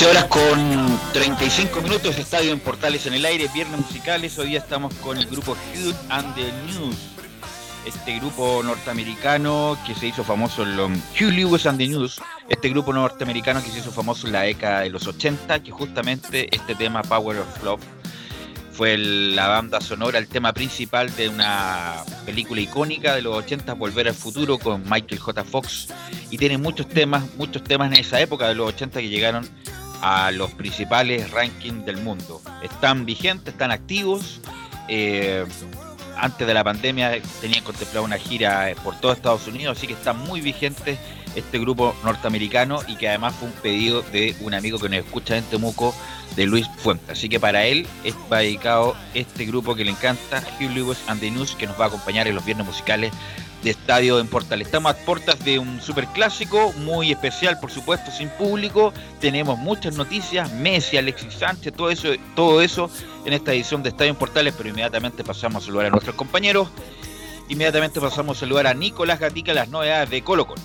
Horas con 35 minutos, estadio en Portales en el aire, viernes musicales. Hoy día estamos con el grupo Hugh and the News, este grupo norteamericano que se hizo famoso en los Hugh Lewis and the News, este grupo norteamericano que se hizo famoso en la década de los 80, que justamente este tema Power of Love fue la banda sonora, el tema principal de una película icónica de los 80, Volver al Futuro, con Michael J. Fox. Y tiene muchos temas, muchos temas en esa época de los 80 que llegaron a los principales rankings del mundo. Están vigentes, están activos. Eh, antes de la pandemia tenían contemplado una gira eh, por todo Estados Unidos, así que está muy vigente este grupo norteamericano y que además fue un pedido de un amigo que nos escucha en Temuco, de Luis Fuentes. Así que para él va dedicado este grupo que le encanta, Hugh Lewis and the News, que nos va a acompañar en los viernes musicales de estadio en Portal. Estamos a puertas de un superclásico muy especial, por supuesto, sin público. Tenemos muchas noticias, Messi, Alexis Sánchez, todo eso, todo eso en esta edición de Estadio en Portales, pero inmediatamente pasamos a saludar a nuestros compañeros. Inmediatamente pasamos a saludar a Nicolás Gatica, las novedades de Colo Colo.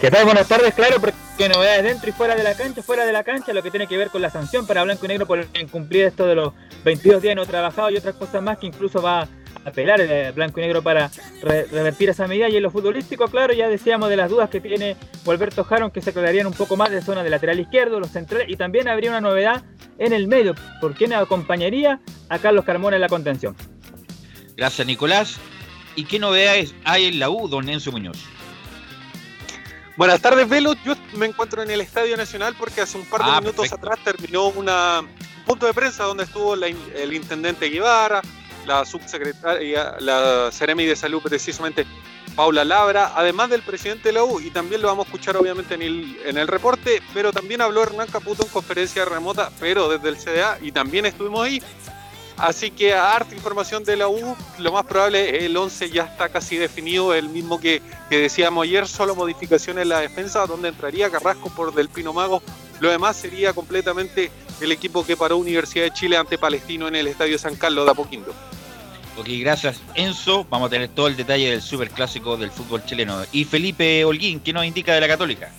¿Qué tal? Buenas tardes, claro, porque novedades dentro y fuera de la cancha, fuera de la cancha, lo que tiene que ver con la sanción para Blanco y Negro por incumplir esto de los 22 días no trabajados y otras cosas más que incluso va apelar el blanco y negro para revertir esa medida. Y en lo futbolístico, claro, ya decíamos de las dudas que tiene Volverto Jaron, que se aclararían un poco más de zona de lateral izquierdo, los centrales, y también habría una novedad en el medio, por quién acompañaría a Carlos Carmona en la contención. Gracias, Nicolás. ¿Y qué novedades hay en la U, don Enzo Muñoz? Buenas tardes, Velo. Yo me encuentro en el Estadio Nacional porque hace un par de ah, minutos atrás terminó una, un punto de prensa donde estuvo el intendente Guevara, la subsecretaria, la Ceremi de Salud precisamente, Paula Labra, además del presidente de la U, y también lo vamos a escuchar obviamente en el, en el reporte, pero también habló Hernán Caputo en conferencia remota, pero desde el CDA, y también estuvimos ahí. Así que harta información de la U, lo más probable el 11 ya está casi definido, el mismo que, que decíamos ayer, solo modificaciones en la defensa, donde entraría Carrasco por Del Pino Mago, lo demás sería completamente el equipo que paró Universidad de Chile ante Palestino en el Estadio San Carlos de Apoquindo. Ok, gracias Enzo. Vamos a tener todo el detalle del superclásico del fútbol chileno. Y Felipe Holguín, ¿qué nos indica de la Católica?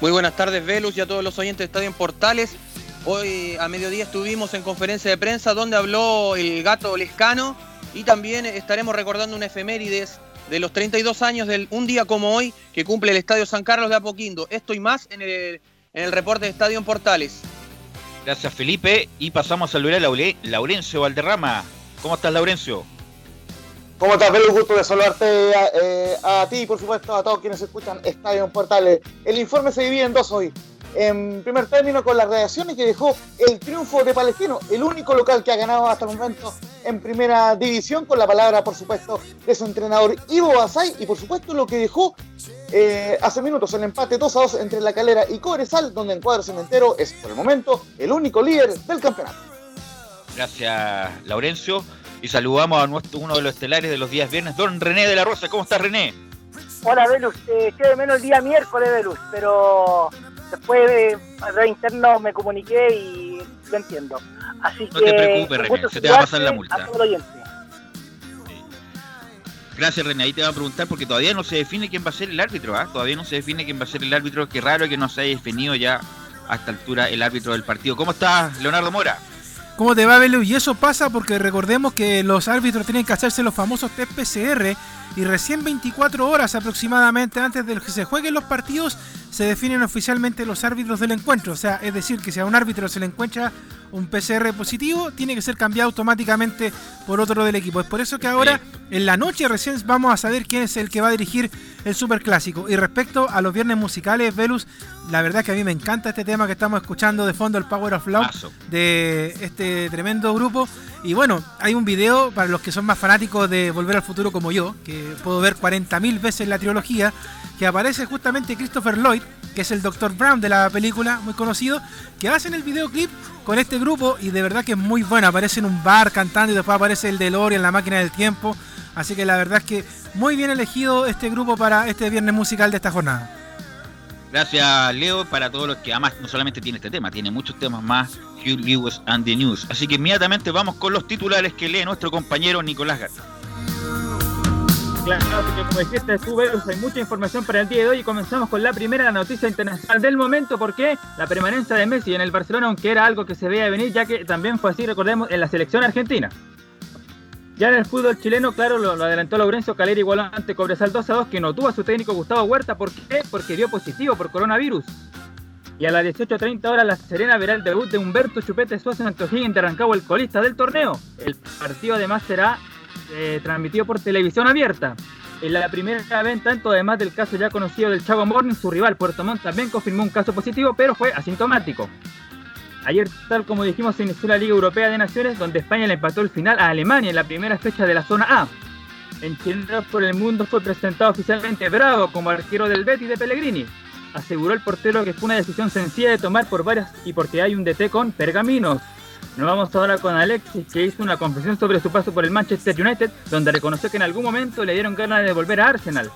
Muy buenas tardes, Velus, y a todos los oyentes de Estadio en Portales. Hoy a mediodía estuvimos en conferencia de prensa donde habló el gato Lescano y también estaremos recordando un efemérides de los 32 años del un día como hoy que cumple el Estadio San Carlos de Apoquindo. Esto y más en el, en el reporte de Estadio en Portales. Gracias Felipe y pasamos a saludar a Laurencio Valderrama. ¿Cómo estás Laurencio? ¿Cómo estás, Belu? Gusto de saludarte eh, a, ti y por supuesto a todos quienes escuchan Estadio en Portales. El informe se divide en dos hoy. En primer término, con las reacciones que dejó el triunfo de Palestino, el único local que ha ganado hasta el momento en primera división, con la palabra, por supuesto, de su entrenador Ivo Basay y por supuesto lo que dejó eh, hace minutos el empate 2 a 2 entre La Calera y Cobresal, donde en cuadro cementero es por el momento el único líder del campeonato. Gracias, Laurencio. Y saludamos a nuestro, uno de los estelares de los días viernes, don René de la Rosa. ¿Cómo estás, René? Hola, Velus. Eh, de menos el día miércoles, Velus, pero después de, de interno me comuniqué y lo entiendo. Así no te preocupes, René, se te va a pasar la multa. Gracias, René. Ahí te va a preguntar porque todavía no se define quién va a ser el árbitro. ¿ah? Todavía no se define quién va a ser el árbitro. Qué raro que no se haya definido ya a esta altura el árbitro del partido. ¿Cómo estás, Leonardo Mora? ¿Cómo te va, Belu? Y eso pasa porque recordemos que los árbitros tienen que hacerse los famosos test PCR y recién 24 horas aproximadamente antes de que se jueguen los partidos se definen oficialmente los árbitros del encuentro. O sea, es decir, que si a un árbitro se le encuentra un PCR positivo, tiene que ser cambiado automáticamente por otro del equipo. Es por eso que ahora, en la noche recién vamos a saber quién es el que va a dirigir el Superclásico. Y respecto a los viernes musicales, Velus, la verdad es que a mí me encanta este tema que estamos escuchando de fondo, el Power of Love, de este tremendo grupo. Y bueno, hay un video para los que son más fanáticos de Volver al Futuro como yo, que puedo ver 40.000 veces la trilogía, que aparece justamente Christopher Lloyd, que es el Dr. Brown de la película, muy conocido, que hacen el videoclip con este grupo y de verdad que es muy bueno. Aparece en un bar cantando y después aparece el DeLorean, la máquina del tiempo. Así que la verdad es que muy bien elegido este grupo para este viernes musical de esta jornada. Gracias, Leo, para todos los que además no solamente tiene este tema, tiene muchos temas más, Hugh Lewis and the News. Así que inmediatamente vamos con los titulares que lee nuestro compañero Nicolás Garza. Claro, porque como dijiste tú, hay mucha información para el día de hoy y comenzamos con la primera noticia internacional del momento, porque la permanencia de Messi en el Barcelona, aunque era algo que se veía venir, ya que también fue así, recordemos, en la selección argentina. Ya en el fútbol chileno, claro, lo, adelantó Laurencio Calera igual ante Cobresal 2 a 2, que no tuvo a su técnico Gustavo Huerta. ¿Por qué? Porque dio positivo por coronavirus. Y a las 18.30 horas La Serena verá el debut de Humberto Chupete Suárez en de Rancagua, el colista del torneo. El partido además será eh, transmitido por televisión abierta. En la primera venta, tanto además del caso ya conocido del Chago Morning, su rival Puerto Montt también confirmó un caso positivo, pero fue asintomático. Ayer, tal como dijimos, se inició la Liga Europea de Naciones, donde España le empató el final a Alemania en la primera fecha de la zona A. En Chile por el Mundo fue presentado oficialmente Bravo como arquero del Betis de Pellegrini. Aseguró el portero que fue una decisión sencilla de tomar por varias y porque hay un DT con pergaminos. Nos vamos ahora con Alexis, que hizo una confesión sobre su paso por el Manchester United, donde reconoció que en algún momento le dieron ganas de volver a Arsenal.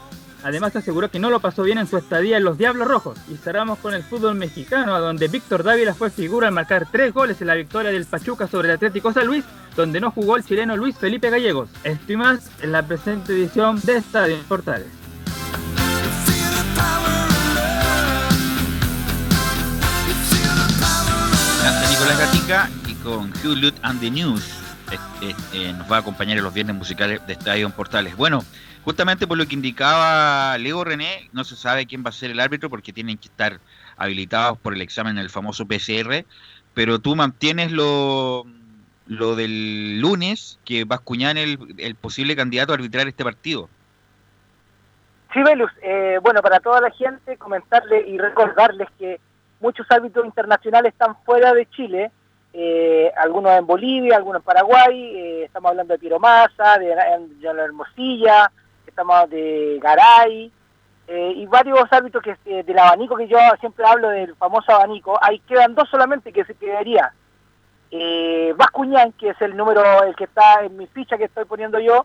Además aseguró que no lo pasó bien en su estadía en los Diablos Rojos. Y cerramos con el fútbol mexicano, donde Víctor Dávila fue figura al marcar tres goles en la victoria del Pachuca sobre el Atlético San Luis, donde no jugó el chileno Luis Felipe Gallegos. Esto y más en la presente edición de Estadio Portales. Nicolás Gatica con Hugh and the News. Eh, nos va a acompañar en los viernes musicales de Estadio Portales. Bueno, justamente por lo que indicaba Leo René, no se sabe quién va a ser el árbitro porque tienen que estar habilitados por el examen el famoso PCR, pero tú mantienes lo, lo del lunes, que Bascuñán el, el posible candidato a arbitrar este partido. Sí, Velus, eh, bueno, para toda la gente comentarle y recordarles que muchos árbitros internacionales están fuera de Chile, eh, algunos en Bolivia, algunos en Paraguay, eh, estamos hablando de Piero Massa, de, de, Hermosilla, estamos de Garay, eh, y varios árbitros que eh, del abanico que yo siempre hablo del famoso abanico, ahí quedan dos solamente que se quedaría. Eh, Bascuñán, que es el número, el que está en mi ficha que estoy poniendo yo,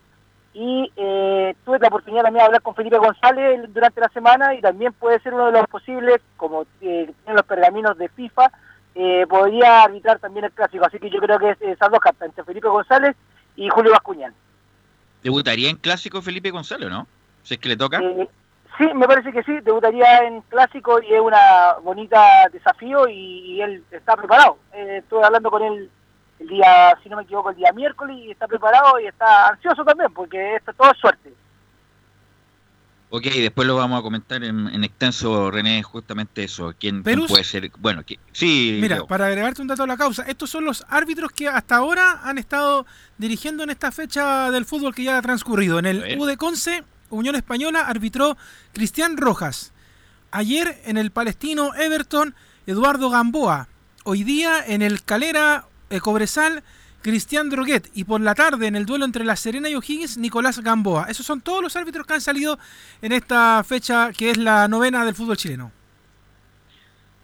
y eh, tuve la oportunidad también de hablar con Felipe González durante la semana y también puede ser uno de los posibles, como tienen los pergaminos de FIFA, podría arbitrar también el clásico. Así que yo creo que es esas dos cartas, entre Felipe González y Julio Bascuñán. ¿Debutaría en clásico Felipe Gonzalo, no? Si es que le toca. Eh, sí, me parece que sí, debutaría en clásico y es una bonita desafío y, él está preparado. Eh, estuve hablando con él el día, si no me equivoco, el día miércoles y está preparado y está ansioso también porque esto todo es suerte. Ok, después lo vamos a comentar en, extenso, René, justamente eso. ¿Quién, puede ser? Bueno, que, sí. Mira, para agregarte un dato a la causa, estos son los árbitros que hasta ahora han estado dirigiendo en esta fecha del fútbol que ya ha transcurrido. En el U de Conce, Unión Española, arbitró Cristian Rojas. Ayer en el palestino Everton, Eduardo Gamboa. Hoy día en el Calera eh, Cobresal, Cristian Droguet. Y por la tarde, en el duelo entre La Serena y O'Higgins, Nicolás Gamboa. Esos son todos los árbitros que han salido en esta fecha que es la novena del fútbol chileno.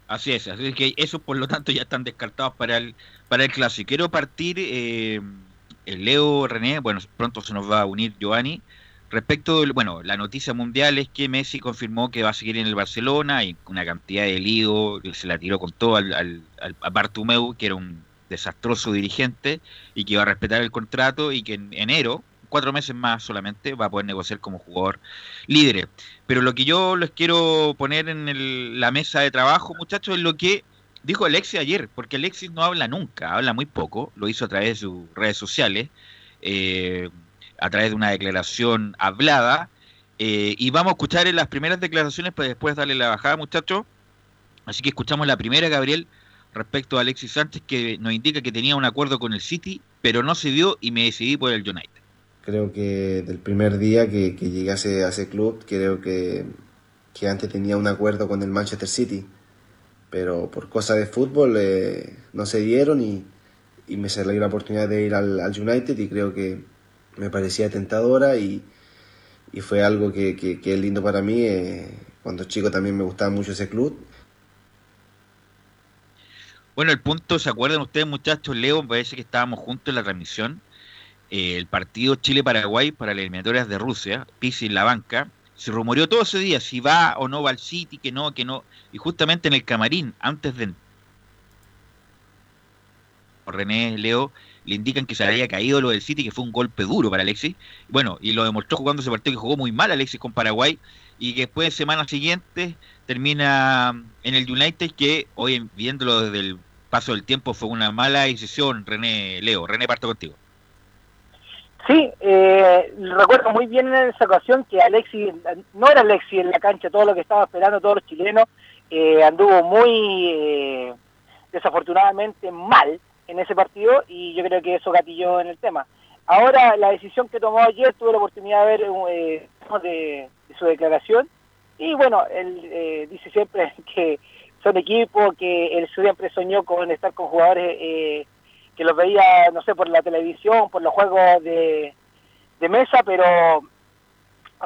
Así es, así que esos por lo tanto ya están descartados para el, para el clásico. Quiero partir, eh, el Leo René, bueno, pronto se nos va a unir Giovanni. Respecto, bueno, la noticia mundial es que Messi confirmó que va a seguir en el Barcelona y una cantidad de lío, se la tiró con todo al, al, a Bartumeu, que era un desastroso dirigente y que va a respetar el contrato y que en enero, cuatro meses más solamente, va a poder negociar como jugador líder. Pero lo que yo les quiero poner en la mesa de trabajo, muchachos, es lo que dijo Alexis ayer, porque Alexis no habla nunca, habla muy poco, lo hizo a través de sus redes sociales, eh, a través de una declaración hablada, eh, y vamos a escuchar las primeras declaraciones para después darle la bajada, muchachos. Así que escuchamos la primera, Gabriel, respecto a Alexis Sánchez que nos indica que tenía un acuerdo con el City, pero no se dio y me decidí por el United. Creo que del primer día que, que llegué a ese, club, creo que, que, antes tenía un acuerdo con el Manchester City, pero por cosas de fútbol eh, no se dieron y, y, me salió la oportunidad de ir al, United y creo que me parecía tentadora y, y fue algo que, que, es lindo para mí. Eh, cuando chico también me gustaba mucho ese club bueno, el punto, ¿se acuerdan ustedes, muchachos? Leo, parece que estábamos juntos en la transmisión. Eh, el partido Chile-Paraguay para las eliminatorias de Rusia, Pisi en la banca. Se rumoreó todo ese día si va o no va al City, que no, que no. Y justamente en el camarín, antes de. René, Leo, le indican que se había caído lo del City, que fue un golpe duro para Alexis. Bueno, y lo demostró jugando ese partido que jugó muy mal Alexis con Paraguay y que después, semana siguiente, termina en el United, que hoy viéndolo desde el paso del tiempo fue una mala decisión, René Leo. René, parto contigo. Sí, eh, recuerdo muy bien en esa ocasión que Alexis, no era Alexis en la cancha, todo lo que estaba esperando todos los chilenos, eh, anduvo muy eh, desafortunadamente mal en ese partido y yo creo que eso gatilló en el tema. Ahora, la decisión que tomó ayer, tuve la oportunidad de ver eh, de, su declaración y bueno, él dice siempre que son equipos que él siempre soñó con estar con jugadores eh, que los veía, no sé, por la televisión, por los juegos de, mesa, pero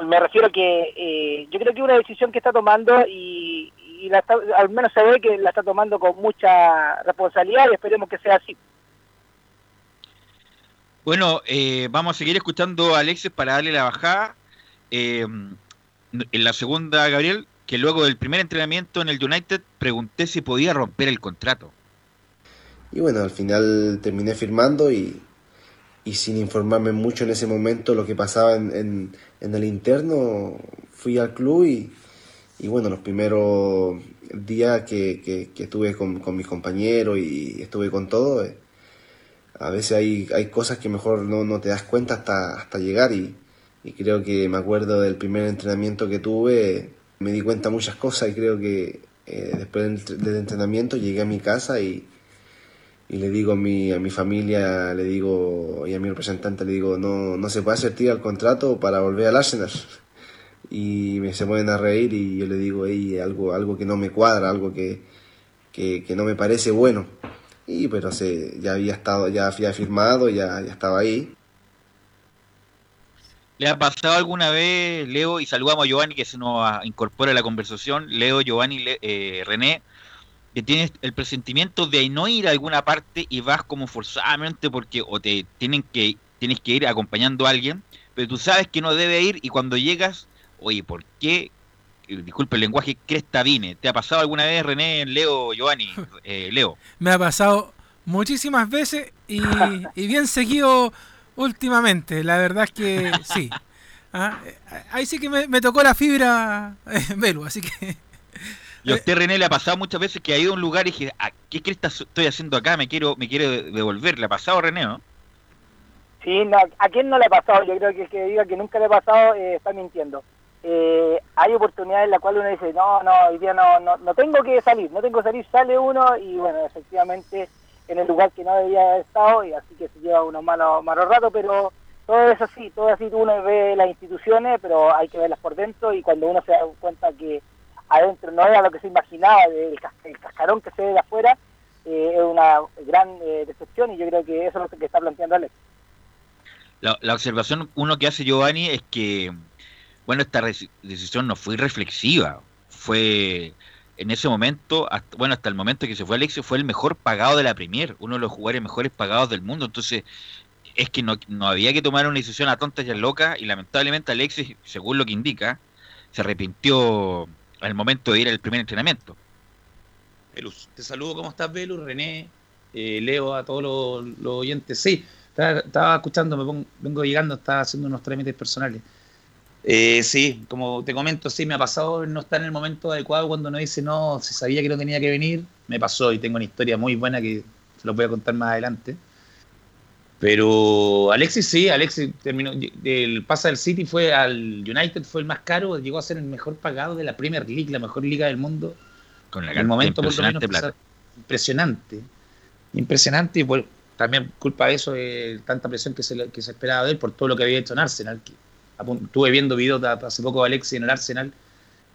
me refiero que eh, yo creo que una decisión que está tomando y, al menos se ve que la está tomando con mucha responsabilidad y esperemos que sea así. Bueno, eh, vamos a seguir escuchando a Alexis para darle la bajada. en la segunda, Gabriel, que luego del primer entrenamiento en el United pregunté si podía romper el contrato. Y bueno, al final terminé firmando y, y sin informarme mucho en ese momento lo que pasaba en, en, el interno, fui al club y, y bueno, los primeros días que, que, estuve con, con, mis compañeros y estuve con todo, eh, a veces hay, hay cosas que mejor no, no te das cuenta hasta, hasta llegar y, y creo que me acuerdo del primer entrenamiento que tuve me di cuenta muchas cosas y creo que eh, después del, entrenamiento llegué a mi casa y, y le digo a mi, a mi familia, le digo, y a mi representante le digo, no, no se puede hacer tira el contrato para volver al Arsenal. Y me se pueden a reír y yo le digo, hey, algo, algo que no me cuadra, algo que, que, que no me parece bueno. Y pero se, ya había estado, ya había firmado, ya, ya estaba ahí. ¿Le ha pasado alguna vez, Leo, y saludamos a Giovanni que se nos incorpora a la conversación, Leo, Giovanni, eh, René, que tienes el presentimiento de no ir a alguna parte y vas como forzadamente porque o te tienen que tienes que ir acompañando a alguien, pero tú sabes que no debe ir y cuando llegas, oye, ¿por qué? Eh, disculpe el lenguaje, cresta vine. ¿Te ha pasado alguna vez, René, Leo, Giovanni, eh, Leo? Me ha pasado muchísimas veces y, y bien seguido últimamente, la verdad es que sí. Ah, eh, ahí sí que me, tocó la fibra eh, así que... ¿Y a usted, René, le ha pasado muchas veces que ha ido a un lugar y dije, ah, ¿qué crees estoy haciendo acá? Me quiero me quiero devolver. ¿Le ha pasado, René, no? Sí, ¿a quién no le ha pasado? Yo creo que el que diga que nunca le ha pasado eh, está mintiendo. eh, hay oportunidades en las cuales uno dice, no, no, hoy día no, no, no tengo que salir, no tengo que salir, sale uno y bueno, efectivamente en el lugar que no debería haber estado y así que se lleva unos malos, malos ratos, pero todo es así, todo así uno ve las instituciones, pero hay que verlas por dentro y cuando uno se da cuenta que adentro no era lo que se imaginaba, el, cascarón que se ve de afuera, eh, es una gran eh, decepción y yo creo que eso es lo que está planteando Alex. La, la observación uno que hace Giovanni es que, bueno, esta decisión no fue reflexiva, fue en ese momento, bueno, hasta el momento que se fue Alexis, fue el mejor pagado de la Premier, uno de los jugadores mejores pagados del mundo. Entonces, es que no, no había que tomar una decisión a tontas y a y lamentablemente Alexis, según lo que indica, se arrepintió al momento de ir al primer entrenamiento. Velus, te saludo, ¿cómo estás, Velus? René, eh, Leo, a todos los, oyentes. Sí, estaba, escuchando, me vengo llegando, estaba haciendo unos trámites personales. Eh, sí, como te comento, sí, me ha pasado no estar en el momento adecuado cuando uno dice, no, se sabía que no tenía que venir, me pasó y tengo una historia muy buena que se lo voy a contar más adelante. Pero Alexis sí, Alexis terminó, el pasa del City fue al United, fue el más caro, llegó a ser el mejor pagado de la Premier League, la mejor liga del mundo. Con el momento impresionante plata. Impresionante, impresionante y también culpa de eso de tanta presión que se, que se esperaba de él por todo lo que había hecho en Arsenal, que Estuve viendo videos hace poco de Alexis en el Arsenal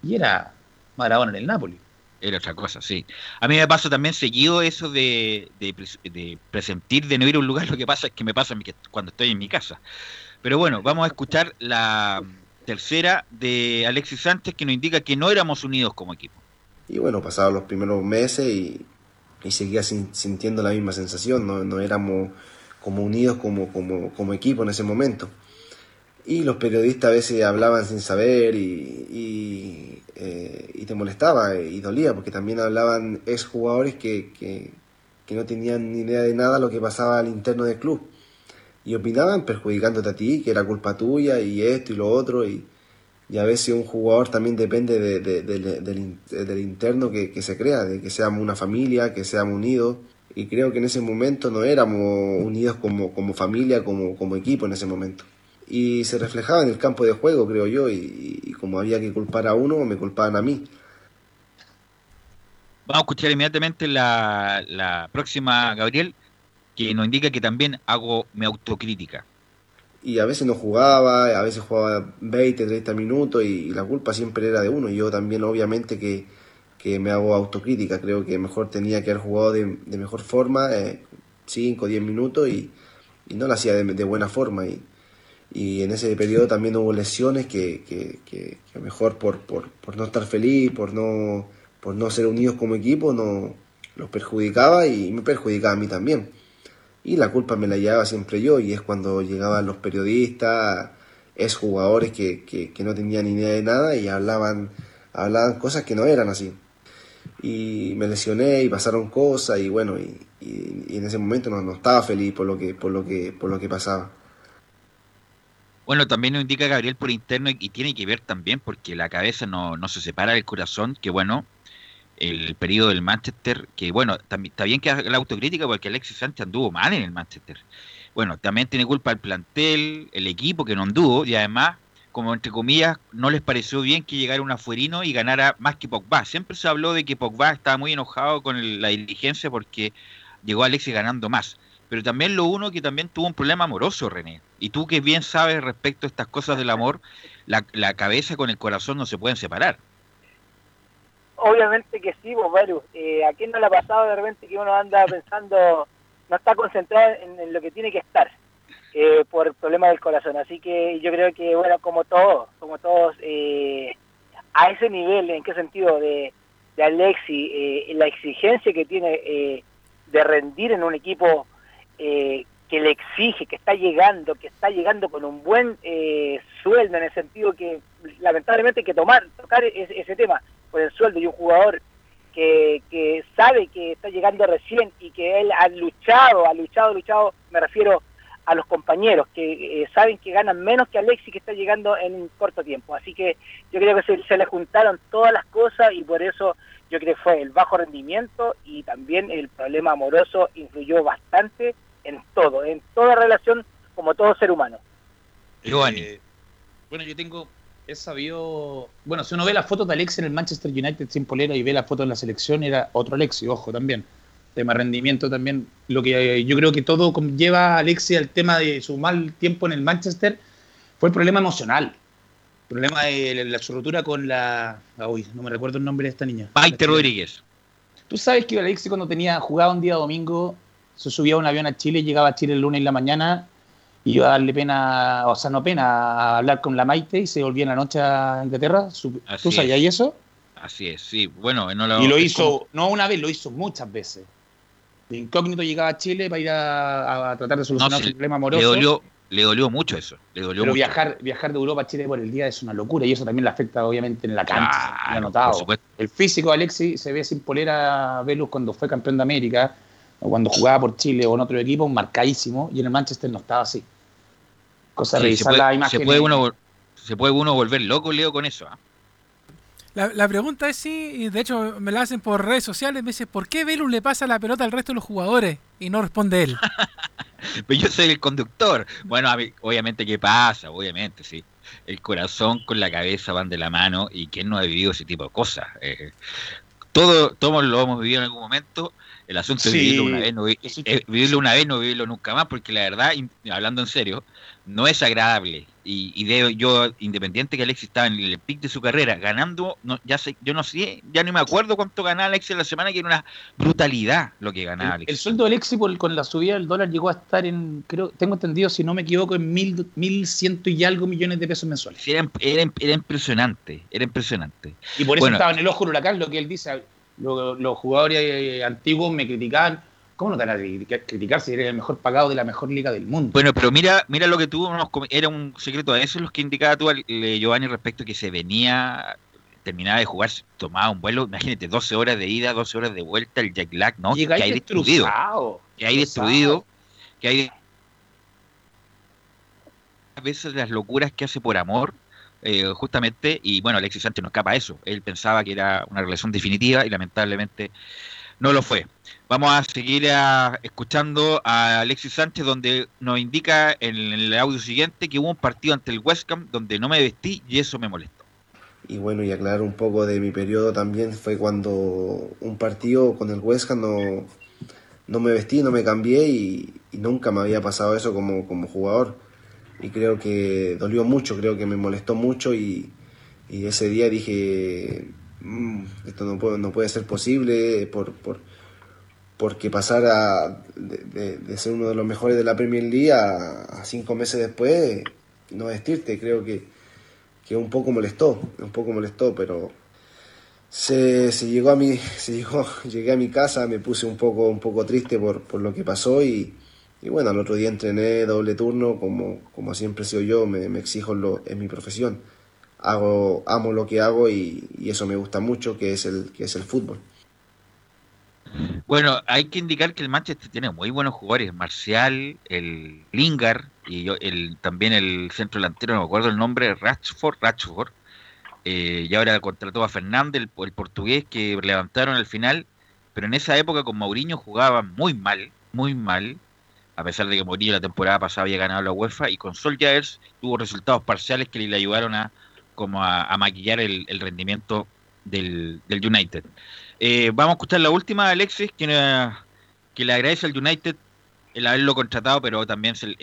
y era Maradona en el Napoli. Era otra cosa, sí. A mí me pasa también seguido eso de, presentir de no ir a un lugar. Lo que pasa es que me pasa cuando estoy en mi casa. Pero bueno, vamos a escuchar la tercera de Alexis Sánchez que nos indica que no éramos unidos como equipo. Y bueno, pasaban los primeros meses y, seguía sintiendo la misma sensación. No, no éramos como unidos como, como, como equipo en ese momento y los periodistas a veces hablaban sin saber y, eh, y, te molestaba y dolía porque también hablaban ex jugadores que, que, no tenían ni idea de nada lo que pasaba al interno del club. Y opinaban perjudicándote a ti, que era culpa tuya y esto y lo otro y, y a veces un jugador también depende de, del, interno que, que, se crea, de que seamos una familia, que seamos unidos. Y creo que en ese momento no éramos unidos como, como familia, como, como equipo en ese momento y se reflejaba en el campo de juego, creo yo, y, como había que culpar a uno, me culpaban a mí. Vamos a escuchar inmediatamente la, la próxima, Gabriel, que nos indica que también hago mi autocrítica. Y a veces no jugaba, a veces jugaba 20, 30 minutos y, la culpa siempre era de uno. Y yo también obviamente que, que, me hago autocrítica, creo que mejor tenía que haber jugado de, mejor forma, 5, eh, 10 minutos y, y, no lo hacía de, de buena forma. Y, y en ese periodo también hubo lesiones que, que, que, mejor por, por, por, no estar feliz, por no, por no ser unidos como equipo, no los perjudicaba y me perjudicaba a mí también. Y la culpa me la llevaba siempre yo y es cuando llegaban los periodistas, es jugadores que, que, no tenían ni idea de nada y hablaban, hablaban cosas que no eran así. Y me lesioné y pasaron cosas y bueno, y, y, en ese momento no, no estaba feliz por lo que, por lo que, por lo que pasaba. Bueno, también nos indica Gabriel por interno y tiene que ver también porque la cabeza no, no se separa del corazón, que bueno, el periodo del Manchester, que bueno, también está bien que haga la autocrítica porque Alexis Sánchez anduvo mal en el Manchester. Bueno, también tiene culpa el plantel, el equipo que no anduvo y además, como entre comillas, no les pareció bien que llegara un afuerino y ganara más que Pogba. Siempre se habló de que Pogba estaba muy enojado con la dirigencia porque llegó Alexis ganando más pero también lo uno que también tuvo un problema amoroso, René. Y tú que bien sabes respecto a estas cosas del amor, la, la cabeza con el corazón no se pueden separar. Obviamente que sí, vos, eh, ¿A quién no le ha pasado de repente que uno anda pensando, no está concentrado en, lo que tiene que estar eh, por el problema del corazón? Así que yo creo que, bueno, como todos, como todos, eh, a ese nivel, ¿en qué sentido? De, de Alexi, eh, la exigencia que tiene de rendir en un equipo eh, que le exige, que está llegando, que está llegando con un buen eh, sueldo, en el sentido que lamentablemente hay que tomar, tocar ese, tema por el sueldo y un jugador que, que sabe que está llegando recién y que él ha luchado, ha luchado, ha luchado, me refiero a los compañeros que eh, saben que ganan menos que Alexis que está llegando en un corto tiempo. Así que yo creo que se, le juntaron todas las cosas y por eso yo creo que fue el bajo rendimiento y también el problema amoroso influyó bastante en todo, en toda relación como todo ser humano. Eh, bueno, yo tengo es sabido. Bueno, si uno ve las fotos de Alexis en el Manchester United sin polera y ve las fotos en la selección, era otro Alexis, ojo también. Tema rendimiento también. Lo que yo creo que todo lleva a Alexis al tema de su mal tiempo en el Manchester fue el problema emocional. El problema de la, su ruptura con la. Uy, no me recuerdo el nombre de esta niña. Maite Rodríguez. Tú sabes que Alexis cuando tenía jugado un día domingo, se subía a un avión a Chile, llegaba a Chile el lunes en la mañana y iba a darle pena, o sea, no pena, a hablar con la Maite y se volvía en la noche a Inglaterra. ¿Tú sabías eso? Así es, sí. Bueno, no lo, y lo hizo, no una vez, lo hizo muchas veces. De incógnito llegaba a Chile para ir a, tratar de solucionar su problema amoroso. Le dolió, le dolió mucho eso. Le dolió Pero Viajar, viajar de Europa a Chile por el día es una locura y eso también le afecta obviamente en la cancha. notado. El físico de Alexis se ve sin polera Velus cuando fue campeón de América cuando jugaba por Chile o en otro equipo, marcadísimo, y en el Manchester no estaba así. Cosa de revisar la imagen. Se puede, uno, se puede uno volver loco, Leo, con eso. ¿ah? La, pregunta es si, de hecho me la hacen por redes sociales, me dice, ¿por qué Velus le pasa la pelota al resto de los jugadores? Y no responde él. Pero yo soy el conductor. Bueno, obviamente, ¿qué pasa? Obviamente, sí. El corazón con la cabeza van de la mano y ¿quién no ha vivido ese tipo de cosas? Eh, todo, todos lo hemos vivido en algún momento el asunto es vivirlo una vez, no, eh, vivirlo una vez, no vivirlo nunca más, porque la verdad, hablando en serio, no es agradable. Y, y yo, independiente que Alexis estaba en el pic de su carrera, ganando, no, ya sé, yo no sé, ya no me acuerdo cuánto ganaba Alexis en la semana, que era una brutalidad lo que ganaba Alexis. El, sueldo de Alexis con la subida del dólar llegó a estar en, creo, tengo entendido, si no me equivoco, en mil, mil ciento y algo millones de pesos mensuales. era, era, impresionante, era impresionante. Y por eso estaba en el ojo huracán lo que él dice los, jugadores eh, antiguos me criticaban. ¿Cómo no te van a criticar si eres el mejor pagado de la mejor liga del mundo? Bueno, pero mira mira lo que tuvo, era un secreto eso, es lo que indicaba tú, Giovanni, respecto a que se venía, terminaba de jugar, tomaba un vuelo, imagínate, 12 horas de ida, 12 horas de vuelta, el jet lag, ¿no? que hay destruido. Que hay destruido, que hay a veces las locuras que hace por amor, eh, justamente, y bueno, Alexis Sánchez no escapa a eso. Él pensaba que era una relación definitiva y lamentablemente no lo fue. Vamos a seguir escuchando a Alexis Sánchez, donde nos indica en, el audio siguiente que hubo un partido ante el West Ham donde no me vestí y eso me molestó. Y bueno, y aclarar un poco de mi periodo también fue cuando un partido con el West no, no me vestí, no me cambié y, y nunca me había pasado eso como, como jugador y creo que dolió mucho, creo que me molestó mucho y, ese día dije, mm, esto no puede, no puede ser posible por, por porque pasar a, de, ser uno de los mejores de la Premier League a, cinco meses después no vestirte, creo que, que un poco molestó, un poco molestó, pero se, se llegó a mi, se llegó, llegué a mi casa, me puse un poco, un poco triste por, por lo que pasó y, y bueno, al otro día entrené doble turno, como, como siempre he sido yo, me, exijo lo, en mi profesión. Hago, amo lo que hago y, eso me gusta mucho, que es el, que es el fútbol. Bueno, hay que indicar que el Manchester tiene muy buenos jugadores, Marcial, el Lingard y yo, el, también el centro delantero, no me acuerdo el nombre, Rashford, Rashford, eh, y ahora contrató a Fernández, el, el, portugués, que levantaron al final, pero en esa época con Mourinho jugaban muy mal, muy mal, a pesar de que Mourinho la temporada pasada había ganado la UEFA, y con Solskjaer tuvo resultados parciales que le ayudaron a, como a, maquillar el, rendimiento del, United. Eh, vamos a escuchar la última, Alexis, que, le agradece al United el haberlo contratado, pero también se,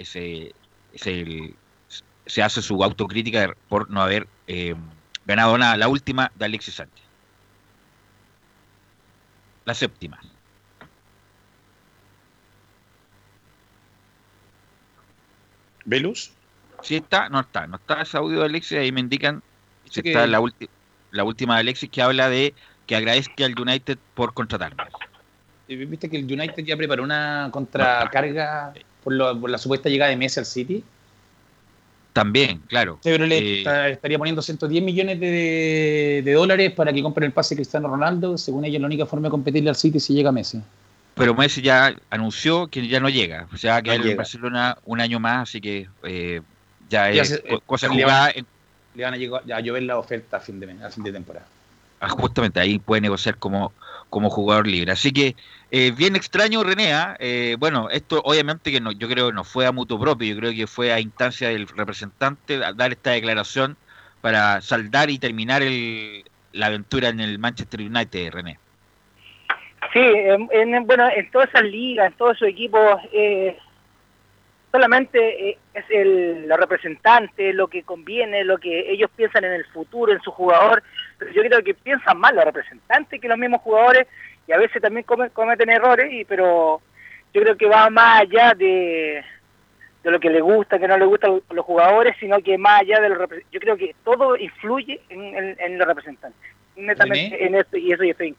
se, hace su autocrítica por no haber eh, ganado nada. La última de Alexis Sánchez. La séptima. ¿Velus? Sí está, no está, no está ese audio de Alexis, ahí me indican, si está la, la última de Alexis que habla de que agradezca al United por contratarme. ¿Viste que el United ya preparó una contracarga por, la supuesta llegada de Messi al City? También, claro. Sí, pero le eh, estaría poniendo 110 millones de, de, dólares para que compren el pase Cristiano Ronaldo. Según ella, la única forma de competirle al City si llega Messi pero Messi ya anunció que ya no llega, o sea, que no en Barcelona un año más, así que eh, ya, es eh, cosa jugada. Le van a, llover la oferta a fin de, a fin de temporada. Ah, justamente ahí puede negociar como, como jugador libre. Así que eh, bien extraño Renea. ¿ah? bueno, esto obviamente que no, yo creo no fue a mutuo propio, yo creo que fue a instancia del representante a dar esta declaración para saldar y terminar el, la aventura en el Manchester United, René. Sí, en, bueno, en todas esas ligas, en todos esos equipos, eh, solamente eh, es el, los representantes, lo que conviene, lo que ellos piensan en el futuro, en su jugador, pero yo creo que piensan más los representantes que los mismos jugadores y a veces también cometen errores, y, pero yo creo que va más allá de, de lo que le gusta, que no le gusta a los jugadores, sino que más allá de los yo creo que todo influye en, en, los representantes. Netamente en esto, y eso yo estoy.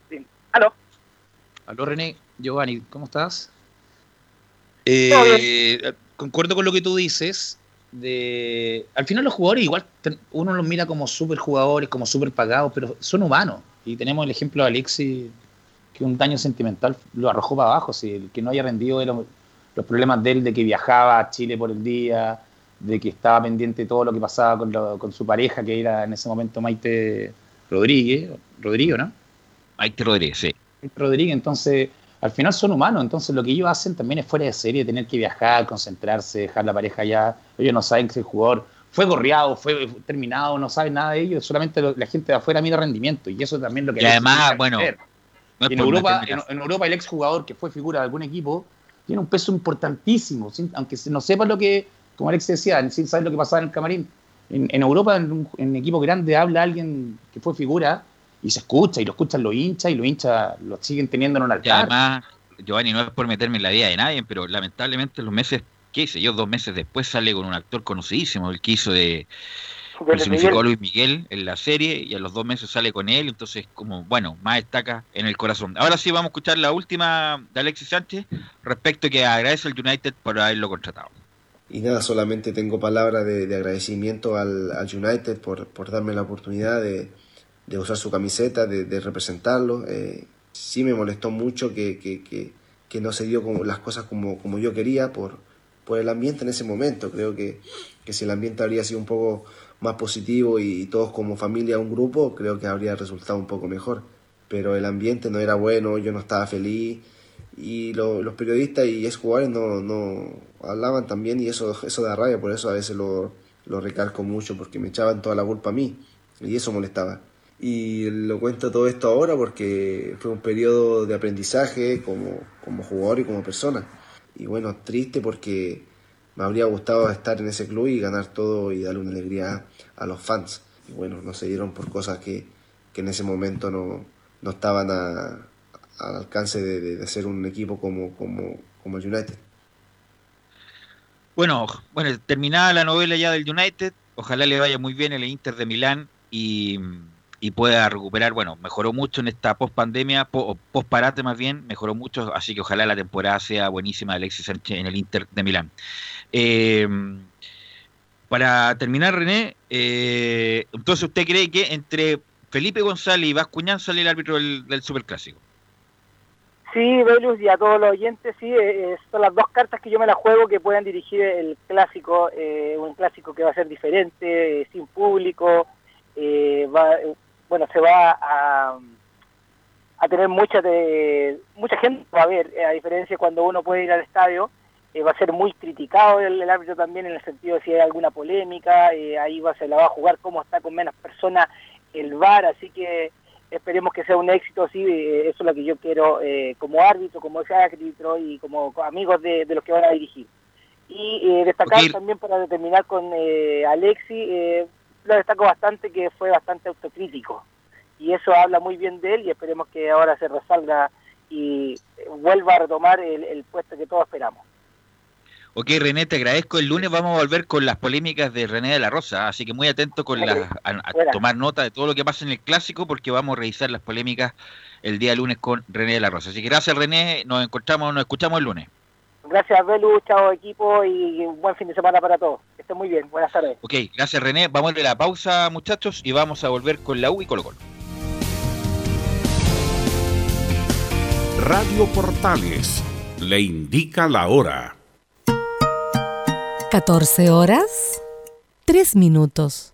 ¿Aló? Aló René, Giovanni, ¿cómo estás? Eh, concuerdo con lo que tú dices. De, al final los jugadores igual uno los mira como super jugadores, como super pagados, pero son humanos. Y tenemos el ejemplo de Alexis, que un daño sentimental lo arrojó para abajo. Si el que no haya rendido era los problemas de él, de que viajaba a Chile por el día, de que estaba pendiente de todo lo que pasaba con, su pareja, que era en ese momento Maite Rodríguez, Rodrigo, ¿no? Maite Rodríguez, sí. Rodríguez, entonces, al final son humanos, entonces lo que ellos hacen también es fuera de serie, tener que viajar, concentrarse, dejar la pareja allá, ellos no saben que el jugador. Fue gorreado, fue terminado, no saben nada de ellos, solamente la gente de afuera mira rendimiento, y eso también lo que... Y además, bueno... en, Europa, en Europa el exjugador que fue figura de algún equipo tiene un peso importantísimo, aunque no sepa lo que, como Alex decía, sin saber lo que pasaba en el camarín. En, Europa, en un equipo grande, habla alguien que fue figura y se escucha, y lo escuchan los hinchas, y los hinchas lo siguen teniendo en un altar. además, Giovanni, no es por meterme en la vida de nadie, pero lamentablemente los meses, qué hice yo, dos meses después sale con un actor conocidísimo, el que hizo de personificó a Luis Miguel en la serie y a los dos meses sale con él, entonces como, bueno, más destaca en el corazón. Ahora sí vamos a escuchar la última de Alexis Sánchez respecto a que agradece al United por haberlo contratado. Y nada, solamente tengo palabras de, agradecimiento al, United por, darme la oportunidad de, usar su camiseta, de, representarlo. Eh, sí me molestó mucho que, que, no se dio las cosas como, como yo quería por, por el ambiente en ese momento. Creo que, que si el ambiente habría sido un poco más positivo y, todos como familia, un grupo, creo que habría resultado un poco mejor. Pero el ambiente no era bueno, yo no estaba feliz y los periodistas y ex jugadores no, no hablaban también y eso, eso da rabia, por eso a veces lo, lo recalco mucho porque me echaban toda la culpa a mí y eso molestaba. Y lo cuento todo esto ahora porque fue un periodo de aprendizaje como, como jugador y como persona. Y bueno, triste porque me habría gustado estar en ese club y ganar todo y darle una alegría a los fans. Y bueno, no se dieron por cosas que, en ese momento no, no estaban al alcance de, de, ser un equipo como, como, como el United. Bueno, bueno, terminada la novela ya del United, ojalá le vaya muy bien el Inter de Milán y, y pueda recuperar, bueno, mejoró mucho en esta post pandemia, post parate más bien, mejoró mucho, así que ojalá la temporada sea buenísima de Alexis Sánchez en el Inter de Milán. Eh, para terminar, René, eh, entonces usted cree que entre Felipe González y Vascuñán sale el árbitro del, Superclásico. Sí, Velus, y a todos los oyentes, sí, eh, eh, son las dos cartas que yo me las juego que puedan dirigir el clásico, un clásico que va a ser diferente, sin público, bueno, se va a, a tener mucha, de, mucha gente, va a ver, a diferencia cuando uno puede ir al estadio, eh, va a ser muy criticado el, árbitro también en el sentido de si hay alguna polémica, eh, ahí va, se la va a jugar cómo está con menos personas el VAR, así que esperemos que sea un éxito, sí, eh, eso es lo que yo quiero como árbitro, como árbitro y como amigos de, los que van a dirigir. Y destacar también para determinar con Alexi, lo destaco bastante que fue bastante autocrítico y eso habla muy bien de él y esperemos que ahora se resalga y vuelva a retomar el puesto que todos esperamos. Ok, René, te agradezco. El lunes vamos a volver con las polémicas de René de la Rosa, así que muy atento con la, a, tomar nota de todo lo que pasa en el clásico, porque vamos a revisar las polémicas el día lunes con René de la Rosa. Así que gracias, René. Nos encontramos, nos escuchamos el lunes. Gracias, Belu, chao equipo y un buen fin de semana para todos. Que estén muy bien. Buenas tardes. Ok, gracias, René. Vamos a ir a la pausa, muchachos, y vamos a volver con la U y Colo Colo. Radio Portales le indica la hora. 14 horas, 3 minutos.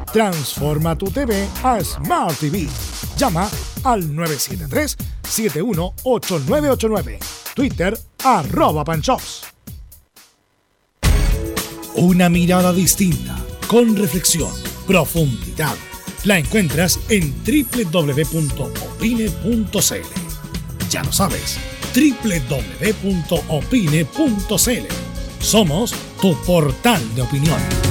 Transforma tu TV a Smart TV. Llama al 973-718989. Twitter arroba. Una mirada distinta, con reflexión, profundidad. La encuentras en www.opine.cl. Ya lo sabes, www.opine.cl. Somos tu portal de opinión.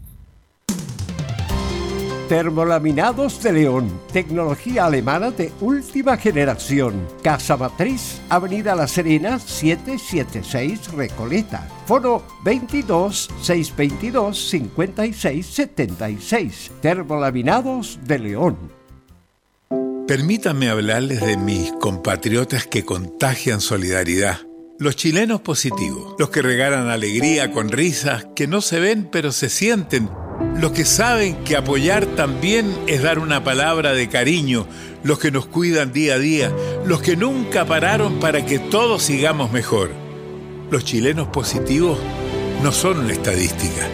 Termolaminados de León, tecnología alemana de última generación. Casa Matriz, Avenida La Serena, 776 Recoleta. Foro 22 622 56 76. Termolaminados de León. Permítanme hablarles de mis compatriotas que contagian solidaridad. Los chilenos positivos, los que regalan alegría con risas que no se ven pero se sienten los que saben que apoyar también es dar una palabra de cariño, los que nos cuidan día a día, los que nunca pararon para que todos sigamos mejor. Los chilenos positivos no son una estadística,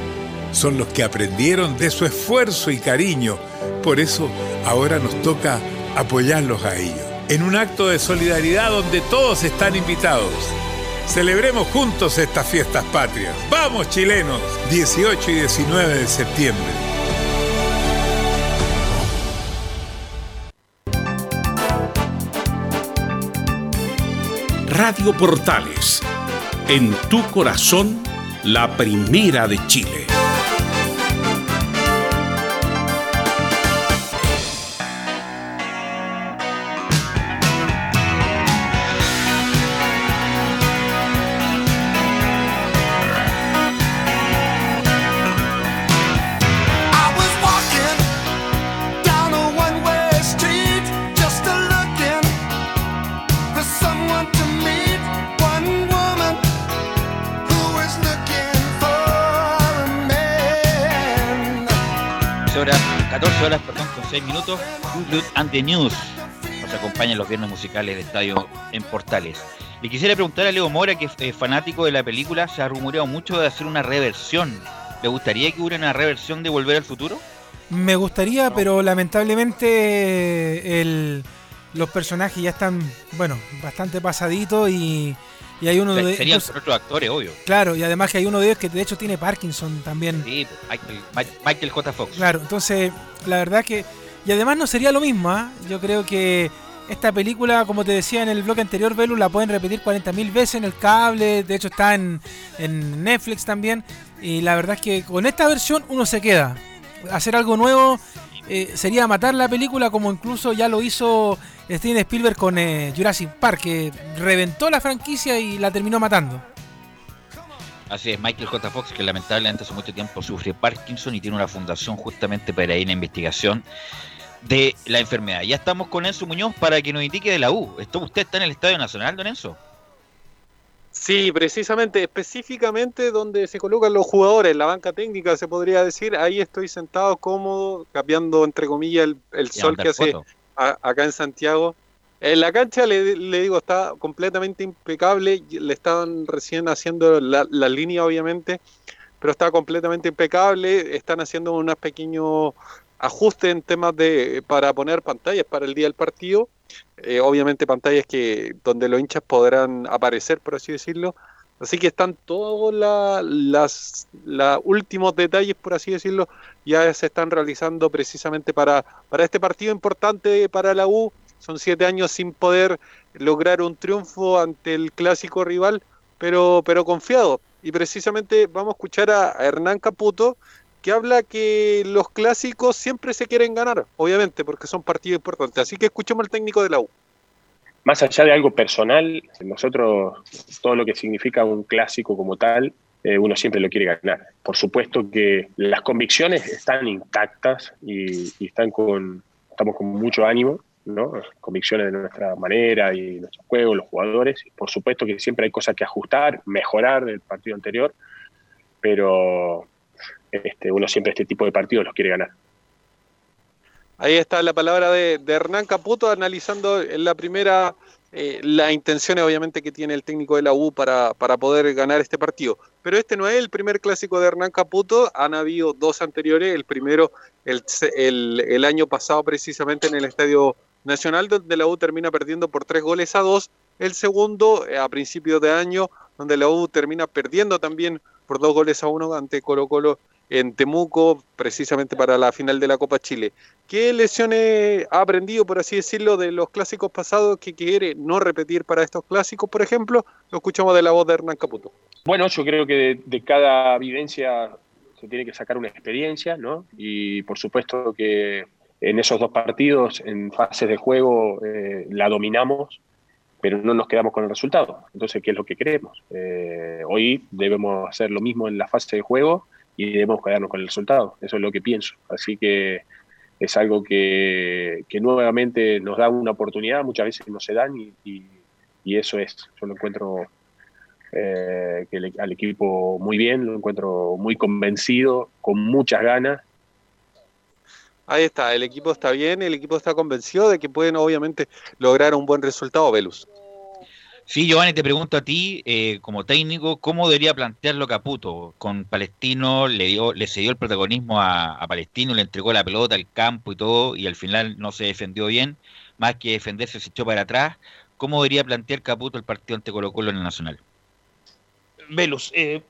son los que aprendieron de su esfuerzo y cariño. Por eso ahora nos toca apoyarlos a ellos, en un acto de solidaridad donde todos están invitados. Celebremos juntos estas fiestas patrias. ¡Vamos chilenos! 18 y 19 de septiembre. Radio Portales, en tu corazón, la primera de Chile. Minutos, Good and the News. Nos acompañan los viernes musicales de Estadio en Portales. Le quisiera preguntar a Leo Mora, que es fanático de la película, se ha rumoreado mucho de hacer una reversión. ¿Le gustaría que hubiera una reversión de Volver al Futuro? Me gustaría, pero lamentablemente el, los personajes ya están, bueno, bastante pasaditos y, y hay uno de Serían otros actores, obvio. Claro, y además que hay uno de ellos que de hecho tiene Parkinson también. Sí, Michael, Michael J. Fox. Claro, entonces la verdad que y además no sería lo mismo, ¿ah? Yo creo que esta película, como te decía en el bloque anterior, Velu, la pueden repetir 40.000 veces en el cable, de hecho está en, Netflix también, y la verdad es que con esta versión uno se queda. Hacer algo nuevo eh, sería matar la película como incluso ya lo hizo Steven Spielberg con eh, Jurassic Park, que reventó la franquicia y la terminó matando. Así es, Michael J. Fox, que lamentablemente hace mucho tiempo sufre Parkinson y tiene una fundación justamente para ir a investigación de la enfermedad. Ya estamos con Enzo Muñoz para que nos indique de la U. ¿Esto, ¿Usted está en el Estadio Nacional, don Enzo? Sí, precisamente, específicamente donde se colocan los jugadores, la banca técnica se podría decir, ahí estoy sentado cómodo, cambiando entre comillas el, sol que hace acá en Santiago. En la cancha le, digo, está completamente impecable, le estaban recién haciendo la, la línea obviamente, pero está completamente impecable, están haciendo unos pequeños ajustes en temas de para poner pantallas para el día del partido eh, obviamente pantallas que donde los hinchas podrán aparecer, por así decirlo. Así que están todos las, los últimos detalles, por así decirlo, ya se están realizando precisamente para, para este partido importante para la U. Son siete años sin poder lograr un triunfo ante el clásico rival, pero, pero confiado. Y precisamente vamos a escuchar a Hernán Caputo, que habla que los clásicos siempre se quieren ganar, obviamente, porque son partidos importantes. Así que escuchemos al técnico de la U. Más allá de algo personal, nosotros todo lo que significa un clásico como tal, eh, uno siempre lo quiere ganar. Por supuesto que las convicciones están intactas y, están con, estamos con mucho ánimo, ¿no? convicciones de nuestra manera y nuestro juego, los jugadores. Por supuesto que siempre hay cosas que ajustar, mejorar del partido anterior, pero este, uno siempre este tipo de partidos los quiere ganar. Ahí está la palabra de, Hernán Caputo analizando en la primera eh, las intenciones obviamente que tiene el técnico de la U para, para, poder ganar este partido. Pero este no es el primer clásico de Hernán Caputo, han habido dos anteriores, el primero el, el, año pasado precisamente en el Estadio Nacional, donde la U termina perdiendo por tres goles a dos, el segundo eh, a principios de año, donde la U termina perdiendo también por dos goles a uno ante Colo Colo en Temuco, precisamente para la final de la Copa Chile. ¿Qué lecciones ha aprendido, por así decirlo, de los clásicos pasados que quiere no repetir para estos clásicos, por ejemplo? Lo escuchamos de la voz de Hernán Caputo. Bueno, yo creo que de, cada vivencia se tiene que sacar una experiencia, ¿no? Y por supuesto que en esos dos partidos, en fases de juego, eh, la dominamos, pero no nos quedamos con el resultado. Entonces, ¿qué es lo que queremos? Eh, hoy debemos hacer lo mismo en la fase de juego y debemos quedarnos con el resultado. Eso es lo que pienso. Así que es algo que, nuevamente nos da una oportunidad, muchas veces no se dan y, eso es. Yo lo encuentro eh, que al equipo muy bien, lo encuentro muy convencido, con muchas ganas. Ahí está, el equipo está bien, el equipo está convencido de que pueden obviamente lograr un buen resultado, Velus. Sí, Giovanni, te pregunto a ti, eh, como técnico, ¿cómo debería plantearlo Caputo? Con Palestino le dio, le cedió el protagonismo a, Palestino, le entregó la pelota, al campo y todo, y al final no se defendió bien, más que defenderse se echó para atrás. ¿Cómo debería plantear Caputo el partido ante Colo Colo en el Nacional? Velus, eh,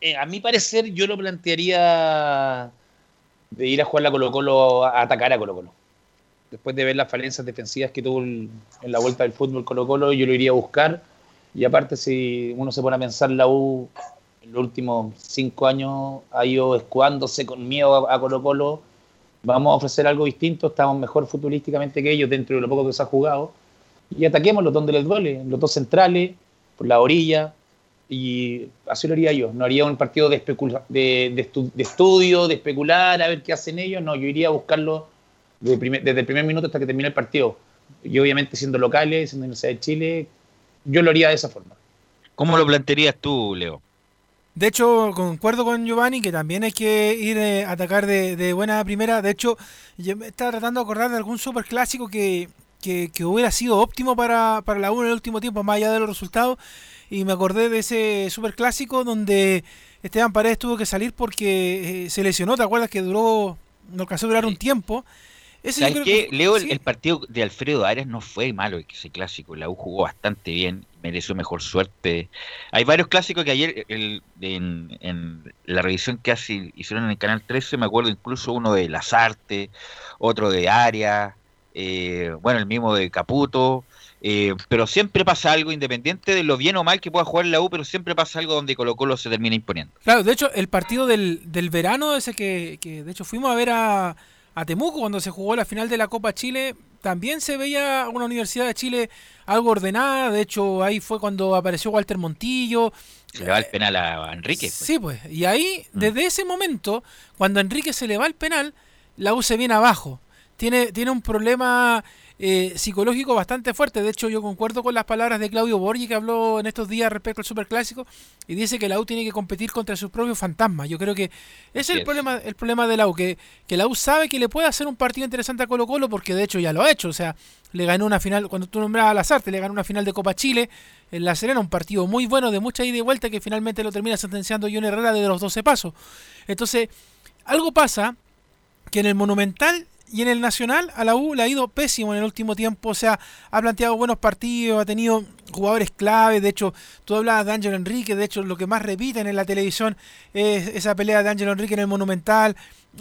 eh, a mi parecer yo lo plantearía de ir a jugar la Colo Colo, a atacar a Colo Colo después de ver las falencias defensivas que tuvo en la vuelta del fútbol Colo Colo, yo lo iría a buscar. Y aparte, si uno se pone a pensar, la U en los últimos cinco años ha ido escudándose con miedo a, Colo Colo. Vamos a ofrecer algo distinto, estamos mejor futbolísticamente que ellos dentro de lo poco que se ha jugado. Y ataquémoslos donde les duele, los dos centrales, por la orilla. Y así lo haría yo. No haría un partido de, de, de estudio, de especular, a ver qué hacen ellos. No, yo iría a buscarlo desde, el primer minuto hasta que termine el partido. Y obviamente siendo locales, siendo Universidad de Chile, yo lo haría de esa forma. ¿Cómo lo plantearías tú, Leo? De hecho, concuerdo con Giovanni que también hay que ir a atacar de, buena primera. De hecho, yo me estaba tratando de acordar de algún super clásico que, que, hubiera sido óptimo para, para la U en el último tiempo, más allá de los resultados. Y me acordé de ese super clásico donde Esteban Paredes tuvo que salir porque eh, se lesionó. ¿Te acuerdas que duró, no alcanzó a durar un tiempo? ¿Sabes qué? Leo, el, partido de Alfredo Arias no fue malo ese clásico. La U jugó bastante bien, mereció mejor suerte. Hay varios clásicos que ayer en, la revisión que hace, hicieron en el Canal 13, me acuerdo incluso uno de Lazarte, otro de Arias, eh, bueno, el mismo de Caputo. Eh, pero siempre pasa algo, independiente de lo bien o mal que pueda jugar la U, pero siempre pasa algo donde Colo Colo se termina imponiendo. Claro, de hecho, el partido del, del verano, ese que, que de hecho fuimos a ver a a Temuco cuando se jugó la final de la Copa Chile. También se veía una Universidad de Chile algo ordenada. De hecho, ahí fue cuando apareció Walter Montillo. Se le va el penal a Enrique. Pues. Sí, pues. Y ahí, mm. desde ese momento, cuando Enrique se le va el penal, la U se viene abajo. Tiene, tiene un problema eh, psicológico bastante fuerte. De hecho, yo concuerdo con las palabras de Claudio Borgi que habló en estos días respecto al Superclásico y dice que la U tiene que competir contra sus propios fantasmas. Yo creo que ese es el problema, el problema de la U, que, que la U sabe que le puede hacer un partido interesante a Colo Colo porque de hecho ya lo ha hecho. O sea, le ganó una final, cuando tú nombrabas a Lazarte, le ganó una final de Copa Chile en La Serena, un partido muy bueno de mucha ida y vuelta que finalmente lo termina sentenciando John Herrera de los 12 pasos. Entonces, algo pasa que en el Monumental y en el Nacional a la U le ha ido pésimo en el último tiempo. O sea, ha planteado buenos partidos, ha tenido jugadores clave. De hecho, tú hablabas de Ángelo Enrique. De hecho, lo que más repiten en la televisión es esa pelea de Ángelo Enrique en el Monumental.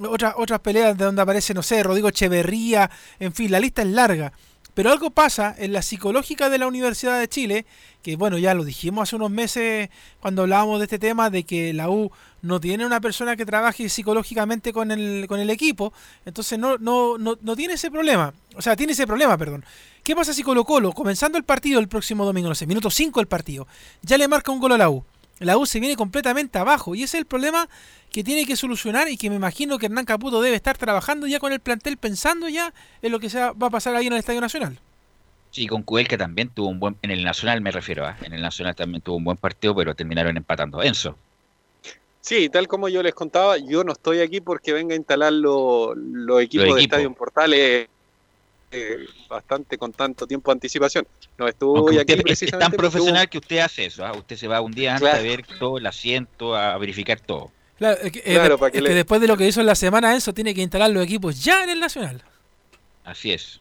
Otras, otras peleas de donde aparece, no sé, Rodrigo Echeverría. En fin, la lista es larga. Pero algo pasa en la psicológica de la Universidad de Chile, que bueno, ya lo dijimos hace unos meses cuando hablábamos de este tema, de que la U no tiene una persona que trabaje psicológicamente con el, con el equipo, entonces no, no, no, no tiene ese problema. O sea, tiene ese problema, perdón. ¿Qué pasa si Colo Colo, comenzando el partido el próximo domingo, no sé, minuto 5 del partido, ya le marca un gol a la U? La U se viene completamente abajo y ese es el problema que tiene que solucionar y que me imagino que Hernán Caputo debe estar trabajando ya con el plantel, pensando ya en lo que se va a pasar ahí en el Estadio Nacional. Sí, con Cuel que también tuvo un buen, en el Nacional me refiero, ¿ah? en el Nacional también tuvo un buen partido, pero terminaron empatando. Enzo. Sí, tal como yo les contaba, yo no estoy aquí porque venga a instalar los equipos de Estadio Portales eh, bastante con tanto tiempo de anticipación. No estuvo aquí es, tan profesional que usted hace eso. ¿ah? Usted se va un día antes a ver todo el asiento, a verificar todo. Claro, es que, eh, después de lo que hizo en la semana, eso tiene que instalar los equipos ya en el Nacional. Así es.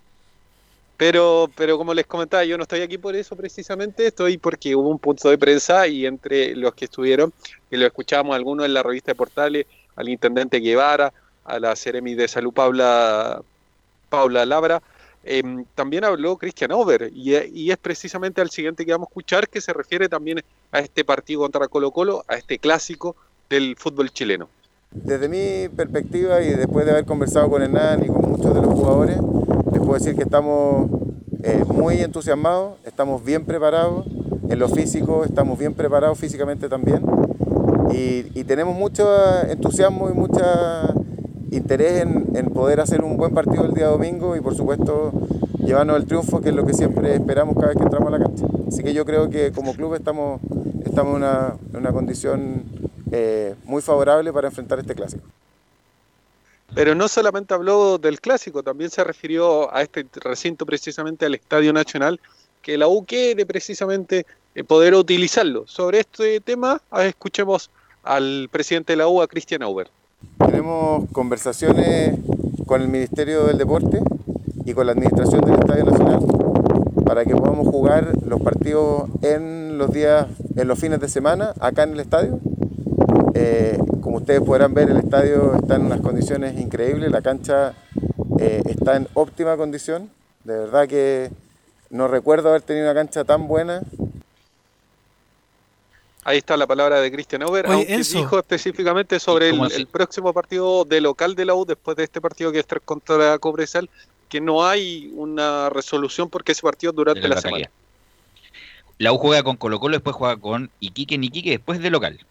Pero, pero como les comentaba, yo no estoy aquí por eso precisamente, estoy porque hubo un punto de prensa y entre los que estuvieron, que lo escuchábamos algunos en la revista de Portales, al intendente Guevara, a la Ceremi de Salud Paula, Paula Labra, em, también habló Christian Over y, y, es precisamente al siguiente que vamos a escuchar que se refiere también a este partido contra Colo Colo, a este clásico del fútbol chileno. Desde mi perspectiva y después de haber conversado con Hernán y con muchos de los jugadores, les puedo decir que estamos eh, muy entusiasmados, estamos bien preparados, en lo físico estamos bien preparados físicamente también y, tenemos mucho entusiasmo y mucho interés en, poder hacer un buen partido el día domingo y por supuesto llevarnos el triunfo que es lo que siempre esperamos cada vez que entramos a la cancha. Así que yo creo que como club estamos, estamos en, una, condición eh, muy favorable para enfrentar este clásico. Pero no solamente habló del clásico, también se refirió a este recinto precisamente al Estadio Nacional, que la U quiere precisamente eh, poder utilizarlo. Sobre este tema, escuchemos al presidente de la U, a Cristian Auber. Tenemos conversaciones con el Ministerio del Deporte y con la Administración del Estadio Nacional para que podamos jugar los partidos en los días, en los fines de semana, acá en el estadio. Eh, como ustedes podrán ver, el estadio está en unas condiciones increíbles, la cancha eh, está en óptima condición. De verdad que no recuerdo haber tenido una cancha tan buena. Ahí está la palabra de Cristian Over, aunque dijo específicamente sobre el, próximo partido de local de la U después de este partido que es contra Cobresal, que no hay una resolución porque ese partido durante la, la semana. La U juega con Colo Colo, después juega con Iquique en Iquique, después de local.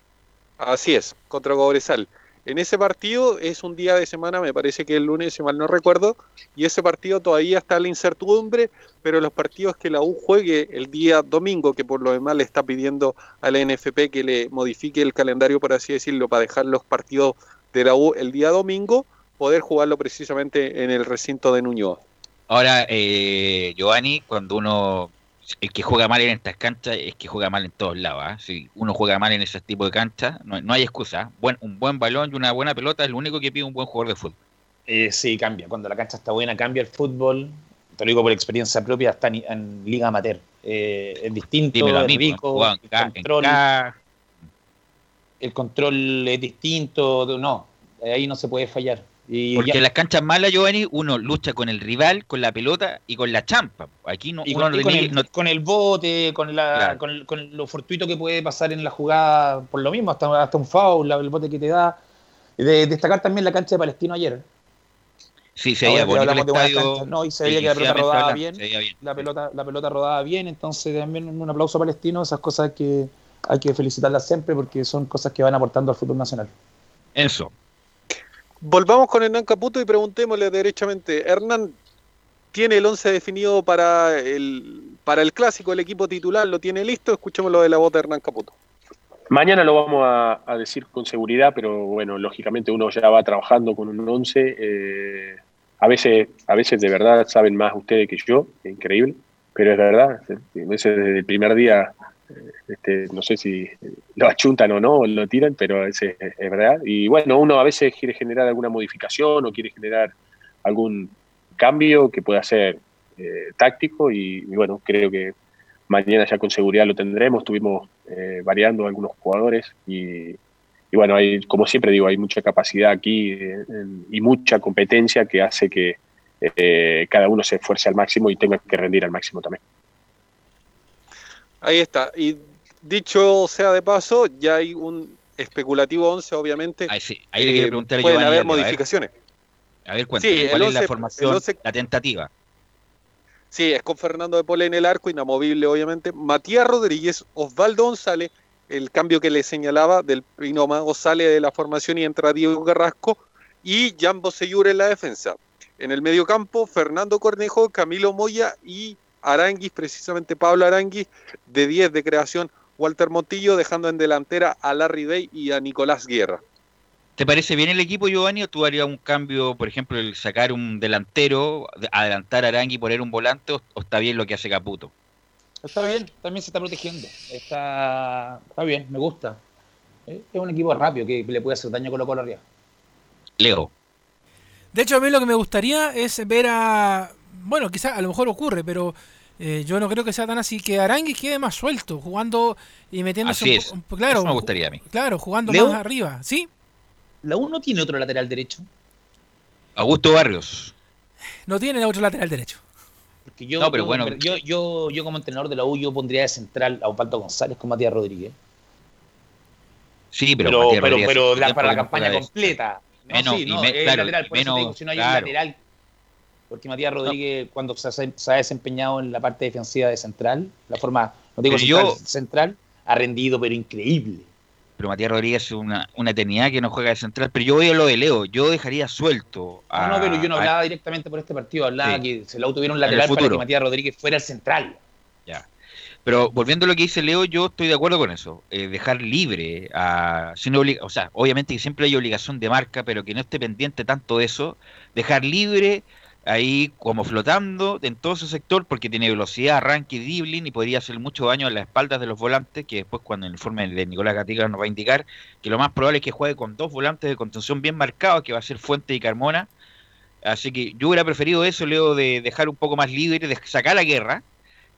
Así es, contra Cobresal. En ese partido es un día de semana, me parece que el lunes, si mal no recuerdo, y ese partido todavía está la incertidumbre, pero los partidos que la U juegue el día domingo, que por lo demás le está pidiendo a la NFP que le modifique el calendario, por así decirlo, para dejar los partidos de la U el día domingo, poder jugarlo precisamente en el recinto de Nuñoa. Ahora, eh, Giovanni, cuando uno el que juega mal en estas canchas es que juega mal en todos lados. ¿ah? Si uno juega mal en ese tipo de canchas, no, hay excusa. ¿ah? Buen, un buen balón y una buena pelota es lo único que pide un buen jugador de fútbol. Eh, sí, cambia. Cuando la cancha está buena, cambia el fútbol. Te lo digo por experiencia propia, está en, Liga Amateur. Eh, es distinto, es rico, el, control, el control es distinto. No, ahí no se puede fallar. Porque en las canchas malas, Giovanni, uno lucha con el rival, con la pelota y con la champa. Aquí no, con, el, bote, con, la, con, lo fortuito que puede pasar en la jugada, por lo mismo, hasta, hasta un foul, el bote que te da. De, destacar también la cancha de Palestino ayer. Sí, se veía bonito el estadio. no, y se veía que la pelota rodaba hablando, bien. La pelota, la pelota rodaba bien, entonces también un aplauso palestino, esas cosas que hay que felicitarlas siempre porque son cosas que van aportando al fútbol nacional. Eso. Volvamos con Hernán Caputo y preguntémosle derechamente, Hernán, ¿tiene el 11 definido para el, para el clásico? ¿El equipo titular lo tiene listo? Escuchemos lo de la voz de Hernán Caputo. Mañana lo vamos a, decir con seguridad, pero bueno, lógicamente uno ya va trabajando con un 11. eh, a, veces, a veces de verdad saben más ustedes que yo, increíble, pero es verdad. A veces desde el primer día, este, no sé si lo achuntan o no, o lo tiran, pero es, es verdad. Y bueno, uno a veces quiere generar alguna modificación o quiere generar algún cambio que pueda ser eh, táctico y, bueno, creo que mañana ya con seguridad lo tendremos. Estuvimos eh, variando algunos jugadores y, y bueno, hay, como siempre digo, hay mucha capacidad aquí eh, y mucha competencia que hace que eh, cada uno se esfuerce al máximo y tenga que rendir al máximo también. Ahí está. Y dicho sea de paso, ya hay un especulativo 11, obviamente. Ahí, sí, ahí le quiero preguntar a Pueden haber Leo, a ver. modificaciones. A ver, cuéntame, Sí, ¿cuál es la 11 formación, el 11 la tentativa? Sí, es con Fernando de Pole en el arco, inamovible obviamente. Matías Rodríguez, Osvaldo González, el cambio que le señalaba del Pino Mago sale de la formación y entra Diego Carrasco y Jan Boseyur en la defensa. En el medio campo, Fernando Cornejo, Camilo Moya y Aranguis, precisamente Pablo Aranguis, de 10 de creación, Walter Montillo, dejando en delantera a Larry Day y a Nicolás Guerra. ¿Te parece bien el equipo, Giovanni, o tú harías un cambio, por ejemplo, el sacar un delantero, de- adelantar a Arangui y poner un volante, o, o está bien lo que hace Caputo? Está bien, también se está protegiendo. Está, está bien, me gusta. Es un equipo rápido que le puede hacer daño Colo Colo arriba. Leo. De hecho, a mí lo que me gustaría es ver a. Bueno, quizás a lo mejor ocurre, pero eh, yo no creo que sea tan así. Que Aranguis quede más suelto, jugando y metiéndose Así es. un claro, Eso me gustaría a mí. Claro, jugando ¿Leo? más arriba. ¿Sí? ¿La U no tiene otro lateral derecho? Augusto Barrios. No tiene otro lateral derecho. Porque yo, No, pero yo- bueno. yo, yo, yo como entrenador de la U, yo pondría de central a Osvaldo González con Matías Rodríguez. Sí, pero, Pero, Matías pero, Rodríguez pero la- para la campaña completa. No, Menos, sí, y no, me- es claro, lateral, y por eso te menos, digo, si no hay claro. un lateral. Porque Matías Rodríguez, cuando se, ha- se ha desempeñado en la parte defensiva de central, la forma, no digo central, yo- central, ha rendido, pero increíble. Pero Matías Rodríguez es una, una eternidad que no juega de central. Pero yo voy a lo de Leo. Yo dejaría suelto a. No, no, pero yo no a- hablaba directamente por este partido, hablaba Sí. que se En el lateral para que Matías Rodríguez fuera el central. Ya. Pero volviendo a lo que dice Leo, yo estoy de acuerdo con eso. Eh, dejar libre a. sin o sea, obviamente que siempre hay obligación de marca, pero que no esté pendiente tanto de eso. Dejar libre ahí como flotando en todo ese sector porque tiene velocidad, arranque, dribbling y podría hacer mucho daño a las espaldas de los volantes, que después cuando el informe de Nicolás Gatica nos va a indicar que lo más probable es que juegue con dos volantes de contención bien marcados, que va a ser Fuente y Carmona. Así que yo hubiera preferido eso, Leo, de dejar un poco más libre, de sacar la guerra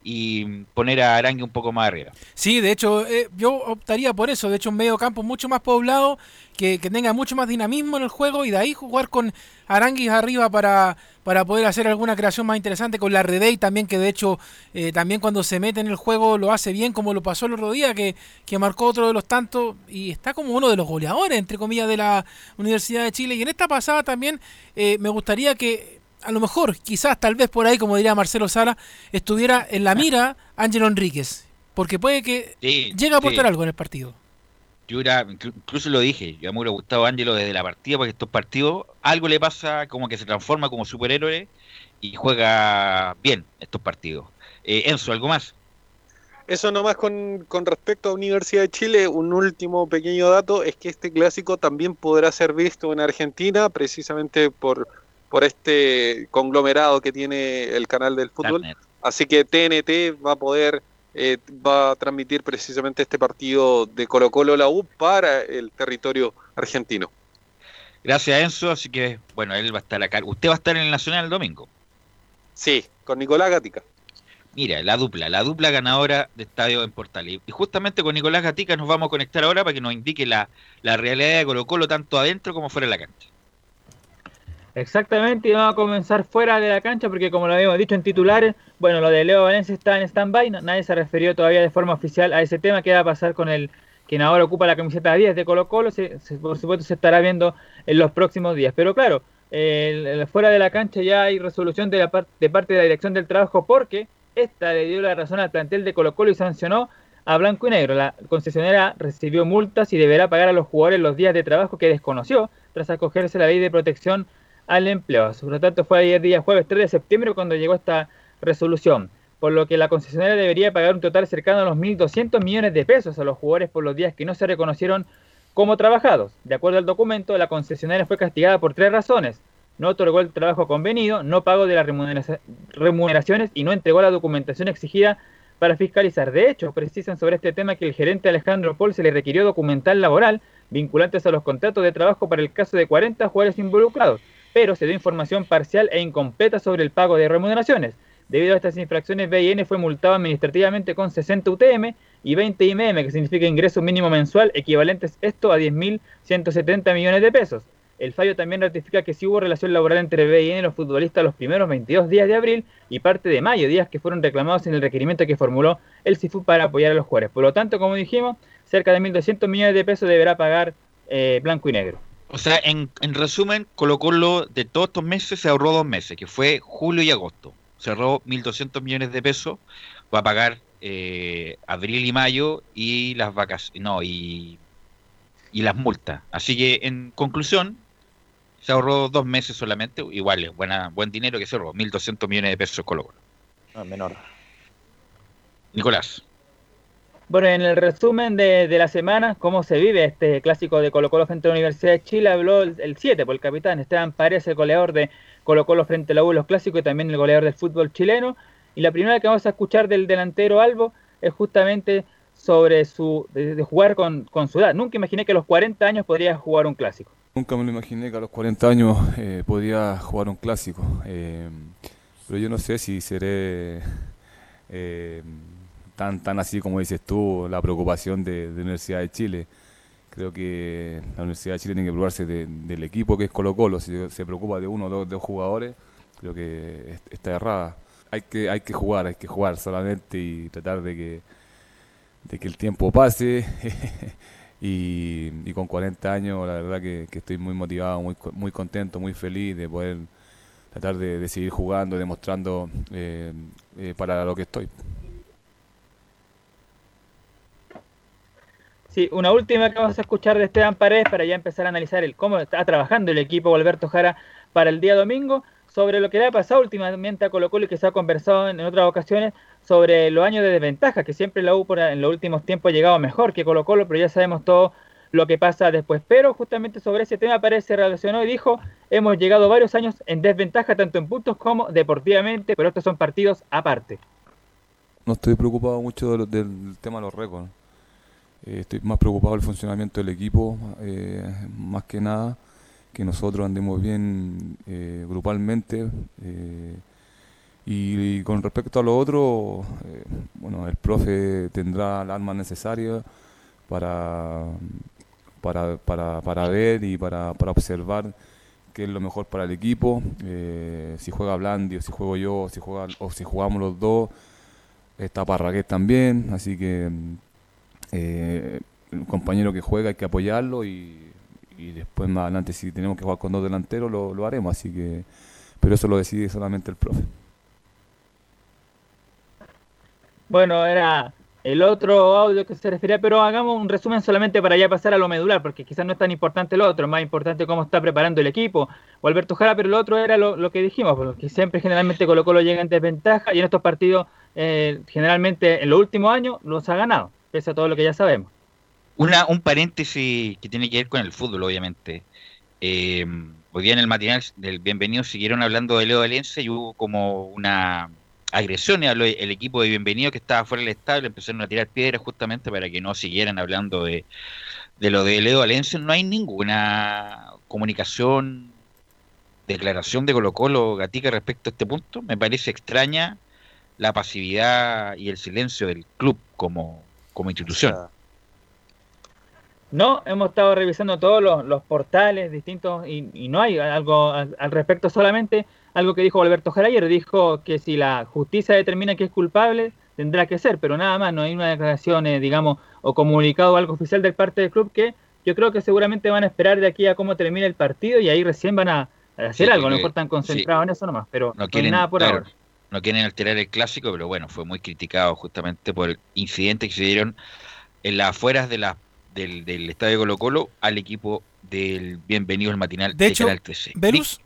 y poner a Arangue un poco más arriba. Sí, de hecho, eh, yo optaría por eso. De hecho, un medio campo mucho más poblado, que, que tenga mucho más dinamismo en el juego y de ahí jugar con Aranguis arriba para, para poder hacer alguna creación más interesante con la Redey también, que de hecho, eh, también cuando se mete en el juego lo hace bien, como lo pasó el otro día, que, que marcó otro de los tantos y está como uno de los goleadores, entre comillas, de la Universidad de Chile. Y en esta pasada también eh, me gustaría que a lo mejor, quizás, tal vez por ahí, como diría Marcelo Sala, estuviera en la mira Ángelo Enríquez. Porque puede que Sí, llegue a aportar sí. algo en el partido. Yo inclu- incluso lo dije, yo me hubiera gustado Ángelo desde la partida, porque estos partidos algo le pasa, como que se transforma como superhéroe y juega bien estos partidos. Eh, Enzo, ¿algo más? Eso nomás con, con respecto a Universidad de Chile, un último pequeño dato es que este clásico también podrá ser visto en Argentina, precisamente por, por este conglomerado que tiene el canal del fútbol. Así que TNT va a poder, eh, va a transmitir precisamente este partido de Colo Colo la U para el territorio argentino. Gracias, Enzo. Así que, bueno, él va a estar acá. Usted va a estar en el Nacional el domingo. Sí, con Nicolás Gatica. Mira, la dupla, la dupla ganadora de Estadio en Portales. Y justamente con Nicolás Gatica nos vamos a conectar ahora para que nos indique la, la realidad de Colo Colo tanto adentro como fuera de la cancha. Exactamente, y vamos a comenzar fuera de la cancha porque como lo habíamos dicho en titulares, bueno, lo de Leo Valencia está en stand-by, nadie se refirió todavía de forma oficial a ese tema, qué va a pasar con el quien ahora ocupa la camiseta 10 de Colo Colo, se- por supuesto se estará viendo en los próximos días. Pero claro, fuera de la cancha ya hay resolución de, la de parte de la dirección del trabajo porque esta le dio la razón al plantel de Colo Colo y sancionó a Blanco y Negro. La concesionera recibió multas y deberá pagar a los jugadores los días de trabajo que desconoció tras acogerse a la ley de protección al empleo. Por lo tanto, fue ayer día jueves 3 de septiembre cuando llegó esta resolución, por lo que la concesionaria debería pagar un total cercano a los 1.200 millones de pesos a los jugadores por los días que no se reconocieron como trabajados. De acuerdo al documento, la concesionaria fue castigada por tres razones. No otorgó el trabajo convenido, no pagó de las remuneraciones y no entregó la documentación exigida para fiscalizar. De hecho, precisan sobre este tema que el gerente Alejandro Paul se le requirió documental laboral vinculantes a los contratos de trabajo para el caso de 40 jugadores involucrados, pero se dio información parcial e incompleta sobre el pago de remuneraciones. Debido a estas infracciones, BIN fue multado administrativamente con 60 UTM y 20 IMM, que significa ingreso mínimo mensual, equivalentes esto a 10.170 millones de pesos. El fallo también ratifica que sí hubo relación laboral entre BIN y los futbolistas los primeros 22 días de abril y parte de mayo, días que fueron reclamados en el requerimiento que formuló el CIFU para apoyar a los jugadores. Por lo tanto, como dijimos, cerca de 1.200 millones de pesos deberá pagar eh, Blanco y Negro. O sea, en, resumen, Colo Colo de todos estos meses se ahorró dos meses, que fue julio y agosto. Se ahorró 1.200 millones de pesos, va a pagar eh, abril y mayo y las vacas, no, y, y las multas. Así que, en conclusión, se ahorró dos meses solamente, igual es buena, buen dinero que se ahorró, 1.200 millones de pesos Colo Colo. Ah, menor. Nicolás. Bueno, en el resumen de, la semana, cómo se vive este clásico de Colo Colo frente a la Universidad de Chile, habló el 7 por el capitán Esteban Paredes, el goleador de Colo Colo frente a la U los clásicos y también el goleador del fútbol chileno. Y la primera que vamos a escuchar del delantero Albo es justamente sobre su de, jugar con, con, su edad. Nunca imaginé que a los 40 años podría jugar un clásico. Nunca me lo imaginé que a los 40 años eh, podía jugar un clásico. Eh, pero yo no sé si seré eh, tan, tan así como dices tú, la preocupación de, la Universidad de Chile. Creo que la Universidad de Chile tiene que preocuparse del equipo que es Colo Colo. Si se preocupa de uno o dos, jugadores, creo que está errada. Hay que, hay que jugar, hay que jugar solamente y tratar de que, de que el tiempo pase. Y, con 40 años, la verdad que, estoy muy motivado, muy, muy contento, muy feliz de poder tratar de, seguir jugando, demostrando eh, eh, para lo que estoy. Sí, una última que vamos a escuchar de Esteban Paredes para ya empezar a analizar el cómo está trabajando el equipo Alberto Jara para el día domingo sobre lo que le ha pasado últimamente a Colo Colo y que se ha conversado en, otras ocasiones sobre los años de desventaja, que siempre la U en los últimos tiempos ha llegado mejor que Colo Colo, pero ya sabemos todo lo que pasa después. Pero justamente sobre ese tema parece relacionó y dijo, hemos llegado varios años en desventaja tanto en puntos como deportivamente, pero estos son partidos aparte. No estoy preocupado mucho del, tema de los récords. Eh, estoy más preocupado del funcionamiento del equipo, eh, más que nada que nosotros andemos bien eh, grupalmente. Y, con respecto a lo otro, bueno, el profe tendrá las armas necesarias para, para, para, para ver y para, para, observar qué es lo mejor para el equipo. si juega Blandi o si juego yo si, juega, o si jugamos los dos. Está Parragués también, así que el compañero que juega hay que apoyarlo y y después más adelante si tenemos que jugar con dos delanteros lo, lo haremos, así que pero eso lo decide solamente el profe. Bueno, era el otro audio que se refería, pero hagamos un resumen solamente para ya pasar a lo medular, porque quizás no es tan importante lo otro, más importante cómo está preparando el equipo o Alberto Jara, pero lo otro era lo, que dijimos, porque siempre generalmente Colo Colo llega en desventaja y en estos partidos eh, generalmente en los últimos años los ha ganado, pese a todo lo que ya sabemos. Una, un paréntesis que tiene que ver con el fútbol, obviamente. Eh, hoy día en el matinal del Bienvenido siguieron hablando de Leo Valencia y hubo como una agresión al el equipo de Bienvenido que estaba fuera del estadio, empezaron a tirar piedras justamente para que no siguieran hablando de, de lo de Leo Valencia. No hay ninguna comunicación, declaración de Colo Colo Gatica respecto a este punto. Me parece extraña la pasividad y el silencio del club como, como institución. No, hemos estado revisando todos los, portales distintos y, no hay algo al, respecto, solamente algo que dijo Alberto Jarayer, dijo que si la justicia determina que es culpable, tendrá que ser, pero nada más, no hay una declaración, eh, digamos, o comunicado o algo oficial del parte del club que yo creo que seguramente van a esperar de aquí a cómo termine el partido y ahí recién van a, hacer algo, no están concentrados en eso nomás, pero no, quieren, nada por ahora. No quieren alterar el clásico, pero bueno, fue muy criticado justamente por el incidente que se dieron en las afueras de la, del, del estadio Colo Colo al equipo del Bienvenido al Matinal de, hecho, Canal 13. Velus,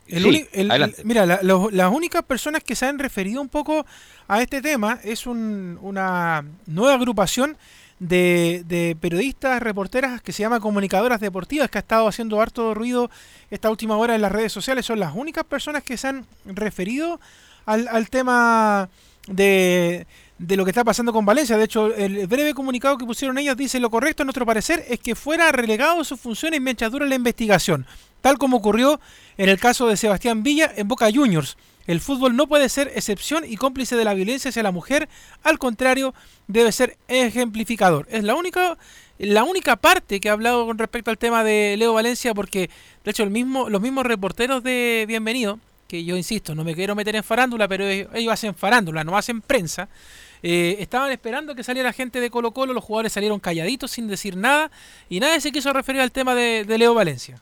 mira, las únicas personas que se han referido un poco a este tema es una nueva agrupación de, periodistas, reporteras que se llama Comunicadoras Deportivas, que ha estado haciendo harto ruido esta última hora en las redes sociales. Son las únicas personas que se han referido al, al tema de, de lo que está pasando con Valencia. De hecho, el breve comunicado que pusieron ellas dice lo correcto, a nuestro parecer, es que fuera relegado sus funciones mientras dura la investigación, tal como ocurrió en el caso de Sebastián Villa en Boca Juniors. El fútbol no puede ser excepción y cómplice de la violencia hacia la mujer, al contrario, debe ser ejemplificador. Es la única, la única parte que ha hablado con respecto al tema de Leo Valencia, porque de hecho los mismos reporteros de Bienvenido, que yo insisto, no me quiero meter en farándula, pero ellos hacen farándula, no hacen prensa. Eh, estaban esperando que saliera gente de Colo Colo, los jugadores salieron calladitos sin decir nada y nadie se quiso referir al tema de, Leo Valencia.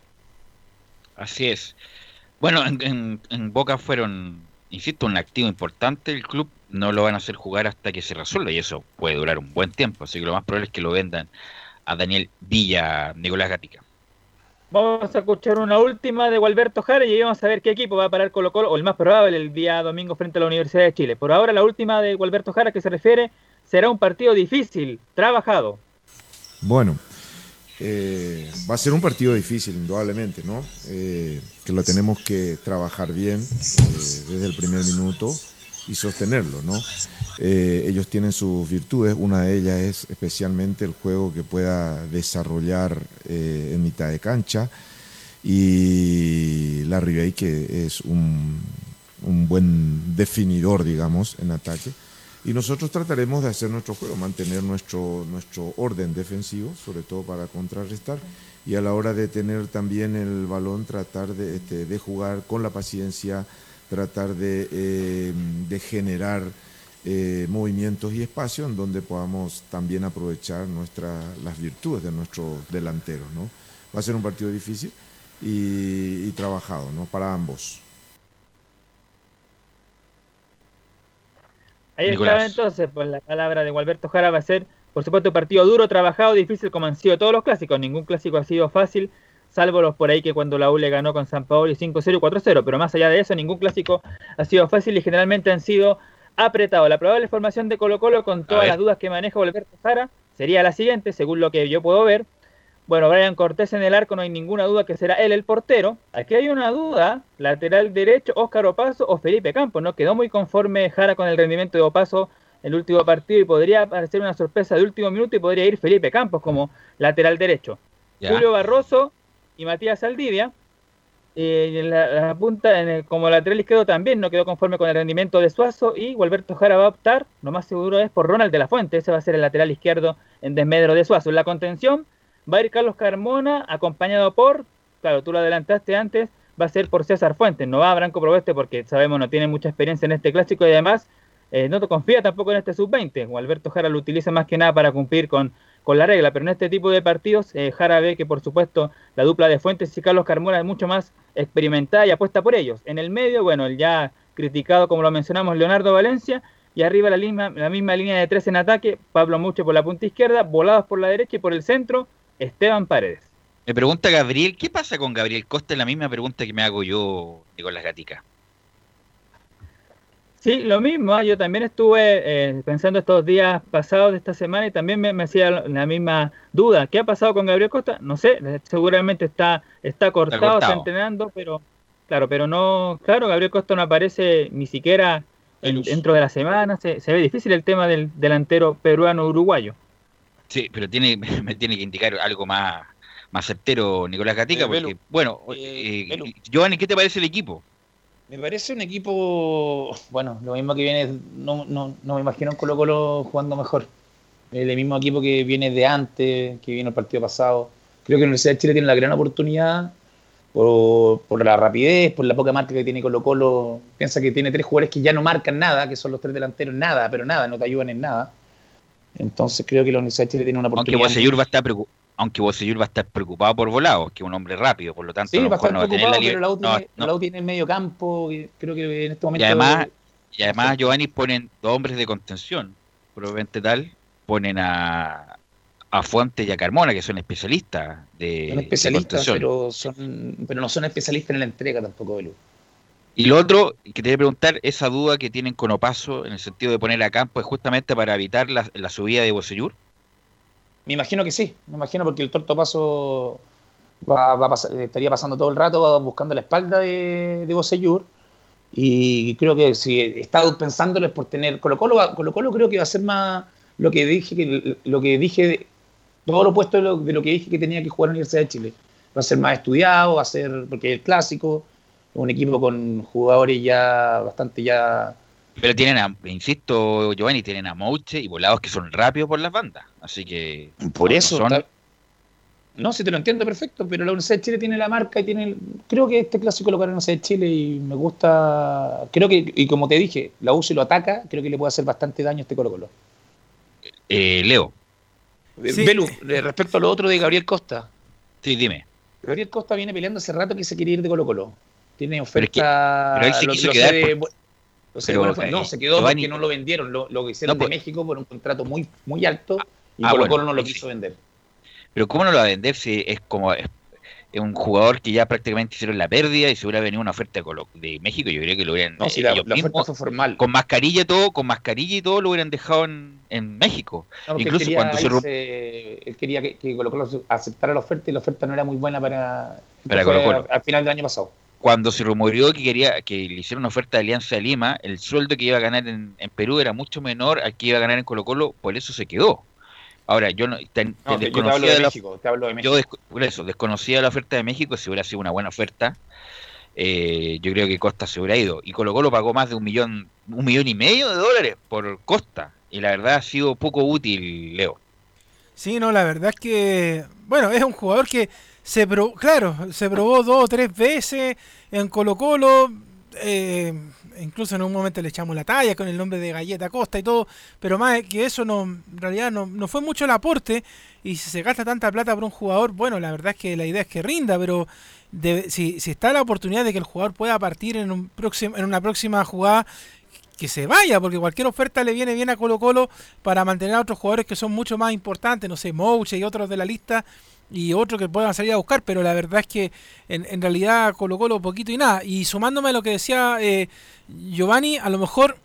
Así es. Bueno, en, Boca fueron, insisto, un activo importante. El club no lo van a hacer jugar hasta que se resuelva y eso puede durar un buen tiempo. Así que lo más probable es que lo vendan a Daniel Villa, Nicolás Gatica. Vamos a escuchar una última de Gualberto Jara y vamos a ver qué equipo va a parar Colo Colo, o el más probable el día domingo frente a la Universidad de Chile. Por ahora la última de Gualberto Jara que se refiere será un partido difícil, trabajado. Bueno, eh, va a ser un partido difícil, indudablemente, ¿no? Eh, que lo tenemos que trabajar bien eh, desde el primer minuto y sostenerlo, ¿no? Ellos tienen sus virtudes, una de ellas es especialmente el juego que pueda desarrollar en mitad de cancha. Y la Ribey que es un, un buen definidor, digamos, en ataque. Y nosotros trataremos de hacer nuestro juego, mantener nuestro, nuestro orden defensivo, sobre todo para contrarrestar, y a la hora de tener también el balón, tratar de, este, de jugar con la paciencia, tratar de, eh, de generar eh, movimientos y espacios en donde podamos también aprovechar nuestra, las virtudes de nuestro delantero. ¿no? Va a ser un partido difícil y, y trabajado ¿no? para ambos. Ahí está entonces, pues la palabra de Gualberto Jara va a ser, por supuesto, un partido duro, trabajado, difícil, como han sido todos los clásicos. Ningún clásico ha sido fácil, salvo los por ahí que cuando la U le ganó con San Paolo 5-0 y 4-0. Pero más allá de eso, ningún clásico ha sido fácil y generalmente han sido apretados. La probable formación de Colo Colo, con todas las dudas que maneja Gualberto Jara, sería la siguiente, según lo que yo puedo ver. Bueno, Brian Cortés en el arco, no hay ninguna duda que será él el portero. Aquí hay una duda, lateral derecho, Óscar Opaso o Felipe Campos, ¿no? Quedó muy conforme Jara con el rendimiento de Opaso el último partido y podría parecer una sorpresa de último minuto y podría ir Felipe Campos como lateral derecho. Julio Barroso y Matías Saldivia. Eh, en la, punta, en como lateral izquierdo también no quedó conforme con el rendimiento de Suazo y Gualberto Jara va a optar, lo más seguro es por Ronald de la Fuente, ese va a ser el lateral izquierdo en desmedro de Suazo. En la contención, Va a ir Carlos Carmona, acompañado por, claro, tú lo adelantaste antes, va a ser por César Fuentes, no va a Branco Proveste porque sabemos no tiene mucha experiencia en este clásico y además eh, no te confía tampoco en este sub-20. O Alberto Jara lo utiliza más que nada para cumplir con, con la regla, pero en este tipo de partidos eh, Jara ve que por supuesto la dupla de Fuentes y Carlos Carmona es mucho más experimentada y apuesta por ellos. En el medio, bueno, el ya criticado como lo mencionamos Leonardo Valencia y arriba la, misma, la misma línea de tres en ataque, Pablo Mucho por la punta izquierda, volados por la derecha y por el centro, Esteban Paredes. Me pregunta Gabriel, ¿qué pasa con Gabriel Costa? Es la misma pregunta que me hago yo, Nicolás Gatica. Sí, lo mismo. ¿ah? Yo también estuve eh, pensando estos días pasados de esta semana y también me, hacía la misma duda. ¿Qué ha pasado con Gabriel Costa? No sé, seguramente está, está cortado, está, entrenando, pero claro, pero no, claro, Gabriel Costa no aparece ni siquiera dentro de la semana. Se, se ve difícil el tema del delantero peruano-uruguayo. Sí, pero tiene, me tiene que indicar algo más, más certero Nicolás Gatica, eh, porque, bueno, eh, eh, Giovanni, ¿qué te parece el equipo? Me parece un equipo, bueno, lo mismo que viene, no, no, no me imagino un Colo Colo jugando mejor. El mismo equipo que viene de antes, que vino el partido pasado. Creo que la Universidad de Chile tiene la gran oportunidad por, por, la rapidez, por la poca marca que tiene Colo Colo. Piensa que tiene tres jugadores que ya no marcan nada, que son los tres delanteros, nada, pero nada, no te ayudan en nada. Entonces creo que la Universidad de Chile tiene una oportunidad. Aunque Guaseyur va a estar aunque Bocellur va a estar preocupado por volados, que es un hombre rápido, por lo tanto sí, a lo mejor no va a tener la pero libertad. la U tiene, U tiene el medio campo, y creo que en este Y momento... además, y además Giovanni ponen dos hombres de contención, probablemente tal, ponen a, a Fuentes y a Carmona, que son especialistas de, son especialistas, pero, son, pero no son especialistas en la entrega tampoco, Belu. Y lo otro que te voy a preguntar, esa duda que tienen con Opaso en el sentido de poner a campo, ¿es justamente para evitar la, la subida de Bocellur? Me imagino que sí, me imagino porque el torto paso va, va a pasar- estaría pasando todo el rato buscando la espalda de, de. Y creo que si estado pensándolo es por tener. Colo Colo, Colo Colo creo que va a ser más lo que dije, que lo que dije, todo lo opuesto de lo, de lo que dije que tenía que jugar en la Universidad de Chile. Va a ser más estudiado, va a ser, porque es clásico, un equipo con jugadores ya bastante ya Pero tienen, a, insisto, Giovanni, tienen a Mouche y volados que son rápidos por las bandas. Así que. Por no eso. son- No, si te lo entiendo perfecto, pero la Universidad de Chile tiene la marca y tiene. el- Creo que este clásico lo gana la Universidad de Chile y me gusta. Creo que, y como te dije, la U si lo ataca, creo que le puede hacer bastante daño a este Colo-Colo. eh, Leo. Eh, Belu, eh, respecto a lo otro de Gabriel Costa. Sí, dime. Gabriel Costa viene peleando hace rato que se quiere ir de Colo-Colo. Tiene Pero es que- oferta. pero él se lo- quiso lo sé quedar de- por- de pero, no, eh, se quedó Giovanni- porque no lo vendieron. Lo, lo hicieron No, pues- de México por un contrato muy, muy alto y ah, Colo-Colo bueno, no lo quiso vender. Pero ¿cómo no lo va a vender si es como es, es un jugador que ya prácticamente hicieron la pérdida y si hubiera venido una oferta de, Colo- de México, yo creo que lo hubieran No, si eh, la, ellos la oferta mismos, fue formal. con mascarilla y todo, con mascarilla y todo lo hubieran dejado en, en México. No, Incluso él quería, cuando se irse- él quería que, que Colo Colo aceptara la oferta y la oferta no era muy buena para, Para fue Colo-Colo. Al final del año pasado. Cuando se rumoreó que quería que le hicieran una oferta de Alianza de Lima, el sueldo que iba a ganar en, en Perú era mucho menor al que iba a ganar en Colo Colo, por eso se quedó. Ahora, yo no, ten- No, yo te desconocía hablo de la- México, te hablo de México. Yo desco- por eso, desconocía la oferta de México, si hubiera sido una buena oferta, eh, yo creo que Costa se hubiera ido. Y Colo Colo pagó más de un millón, un millón y medio de dólares por Costa. Y la verdad ha sido poco útil, Leo. Sí, no, la verdad es que, bueno, es un jugador que se probó, claro, se probó dos o tres veces en Colo Colo, eh, incluso en un momento le echamos la talla con el nombre de Galleta Costa y todo, pero más que eso no, en realidad no, no fue mucho el aporte y si se gasta tanta plata por un jugador, bueno, la verdad es que la idea es que rinda, pero si, si está la oportunidad de que el jugador pueda partir en, un próximo, en una próxima jugada, que se vaya, porque cualquier oferta le viene bien a Colo Colo para mantener a otros jugadores que son mucho más importantes, no sé, Mouche y otros de la lista, y otros que puedan salir a buscar, pero la verdad es que en, en realidad Colo Colo poquito y nada. Y sumándome a lo que decía eh, Giovanni, a lo mejor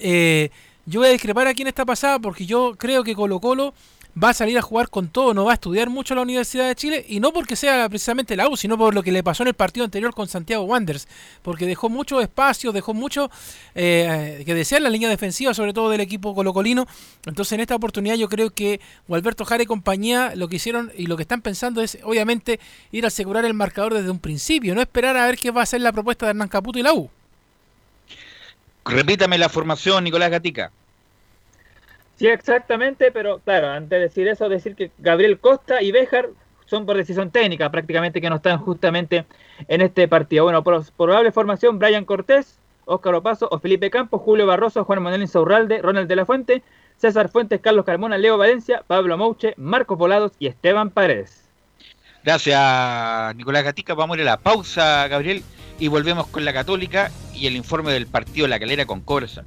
eh, yo voy a discrepar aquí en esta pasada porque yo creo que Colo Colo va a salir a jugar con todo, no va a estudiar mucho la Universidad de Chile y no porque sea precisamente la U, sino por lo que le pasó en el partido anterior con Santiago Wanderers, porque dejó mucho espacio, dejó mucho eh, que desear la línea defensiva, sobre todo del equipo colocolino. Entonces en esta oportunidad yo creo que Gualberto Jara y compañía lo que hicieron y lo que están pensando es obviamente ir a asegurar el marcador desde un principio, no esperar a ver qué va a ser la propuesta de Hernán Caputo y la U. Repítame la formación, Nicolás Gatica. Sí, exactamente, pero claro, antes de decir eso, decir que Gabriel Costa y Béjar son por decisión técnica, prácticamente que no están justamente en este partido. Bueno, por probable formación, Brian Cortés, Óscar Opaso o Felipe Campos, Julio Barroso, Juan Manuel Insaurralde, Ronald de la Fuente, César Fuentes, Carlos Carmona, Leo Valencia, Pablo Mouche, Marcos Volados y Esteban Paredes. Gracias, Nicolás Gatica. Vamos a ir a la pausa, Gabriel, y volvemos con la Católica y el informe del partido La Calera con Cobresal.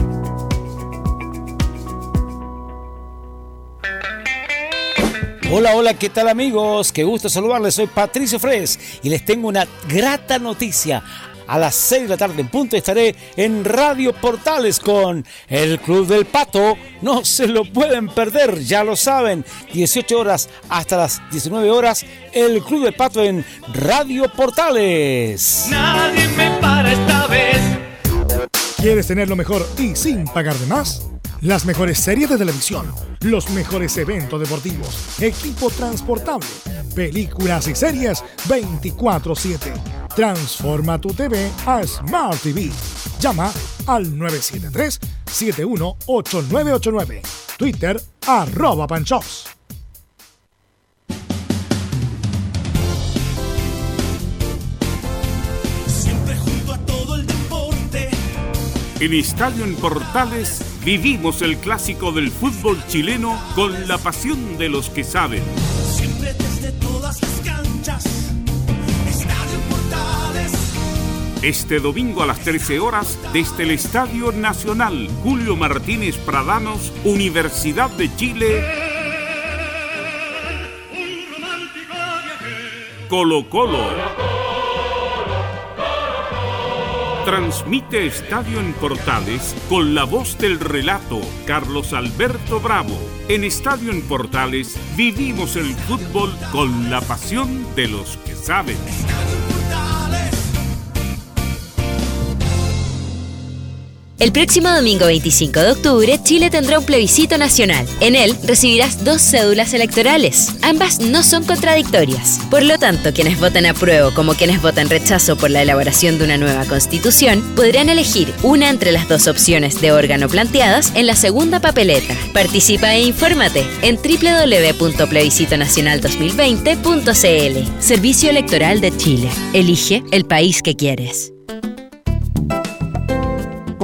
Hola, hola, ¿qué tal amigos? Qué gusto saludarles, soy Patricio Fres y les tengo una grata noticia. A las 6 de la tarde en punto estaré en Radio Portales con el Club del Pato. No se lo pueden perder, ya lo saben. 18 horas hasta las 19 horas, el Club del Pato en Radio Portales. Nadie me para esta vez. ¿Quieres tener lo mejor y sin pagar de más? Las mejores series de televisión, los mejores eventos deportivos, equipo transportable, películas y series 24/7. Transforma tu TV a Smart TV. Llama al 973-718989. Twitter arroba panchops. Siempre junto a todo el deporte. En Estadio en Portales vivimos el clásico del fútbol chileno con la pasión de los que saben. Siempre desde todas las canchas. Estadio Portales. Este domingo a las 13 horas desde el Estadio Nacional Julio Martínez Pradanos, Universidad de Chile. Colo Colo. Transmite Estadio en Portales con la voz del relato Carlos Alberto Bravo. En Estadio en Portales vivimos el fútbol con la pasión de los que saben. El próximo domingo 25 de octubre, Chile tendrá un plebiscito nacional. En él recibirás dos cédulas electorales. Ambas no son contradictorias. Por lo tanto, quienes votan apruebo como quienes votan rechazo por la elaboración de una nueva constitución podrán elegir una entre las dos opciones de órgano planteadas en la segunda papeleta. Participa e infórmate en www.plebiscitonacional2020.cl. Servicio Electoral de Chile. Elige el país que quieres.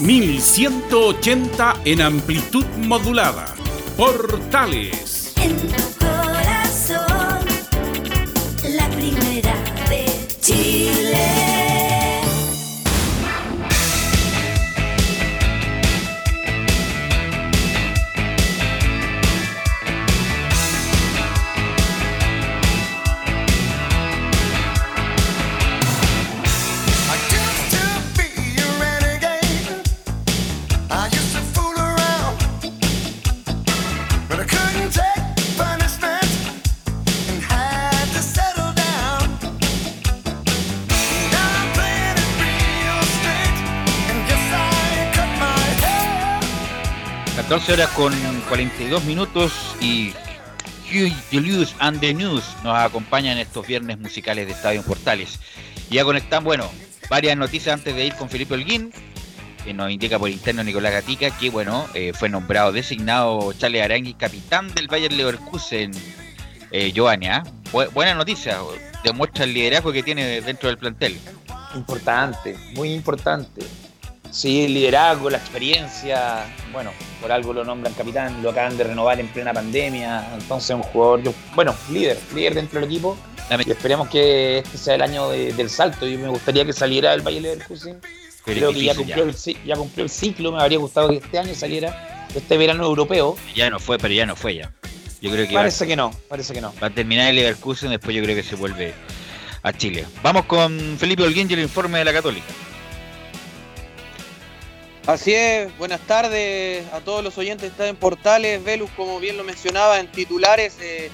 1180 en amplitud modulada. Portales. 14 horas con 42 minutos y Hugh Julius and the News nos acompañan estos viernes musicales de Estadio Portales. Ya conectan, bueno, varias noticias antes de ir con Felipe Holguín, que nos indica por interno Nicolás Gatica que, bueno, eh, fue nombrado, designado Charles Arangui, capitán del Bayern Leverkusen, eh, Giovanni. ¿ah? Bu- buena noticia, demuestra el liderazgo que tiene dentro del plantel. Importante, muy importante. Sí, el liderazgo, la experiencia. Bueno, por algo lo nombran capitán, lo acaban de renovar en plena pandemia. Entonces, un jugador, yo- bueno, líder, líder dentro del equipo. Y esperemos que este sea el año de- del salto. Yo me gustaría que saliera el Bayer Leverkusen. Pero Creo que ya cumplió, ya. El, ya cumplió el ciclo. Me habría gustado que este año saliera este verano europeo. Ya no fue, pero ya no fue ya. Yo creo que va- Parece que no, parece que no. Va a terminar el Leverkusen, después yo creo que se vuelve a Chile. Vamos con Felipe Holguín y el informe de la Católica. Así es, buenas tardes a todos los oyentes están en Portales. Velus, como bien lo mencionaba en titulares, eh,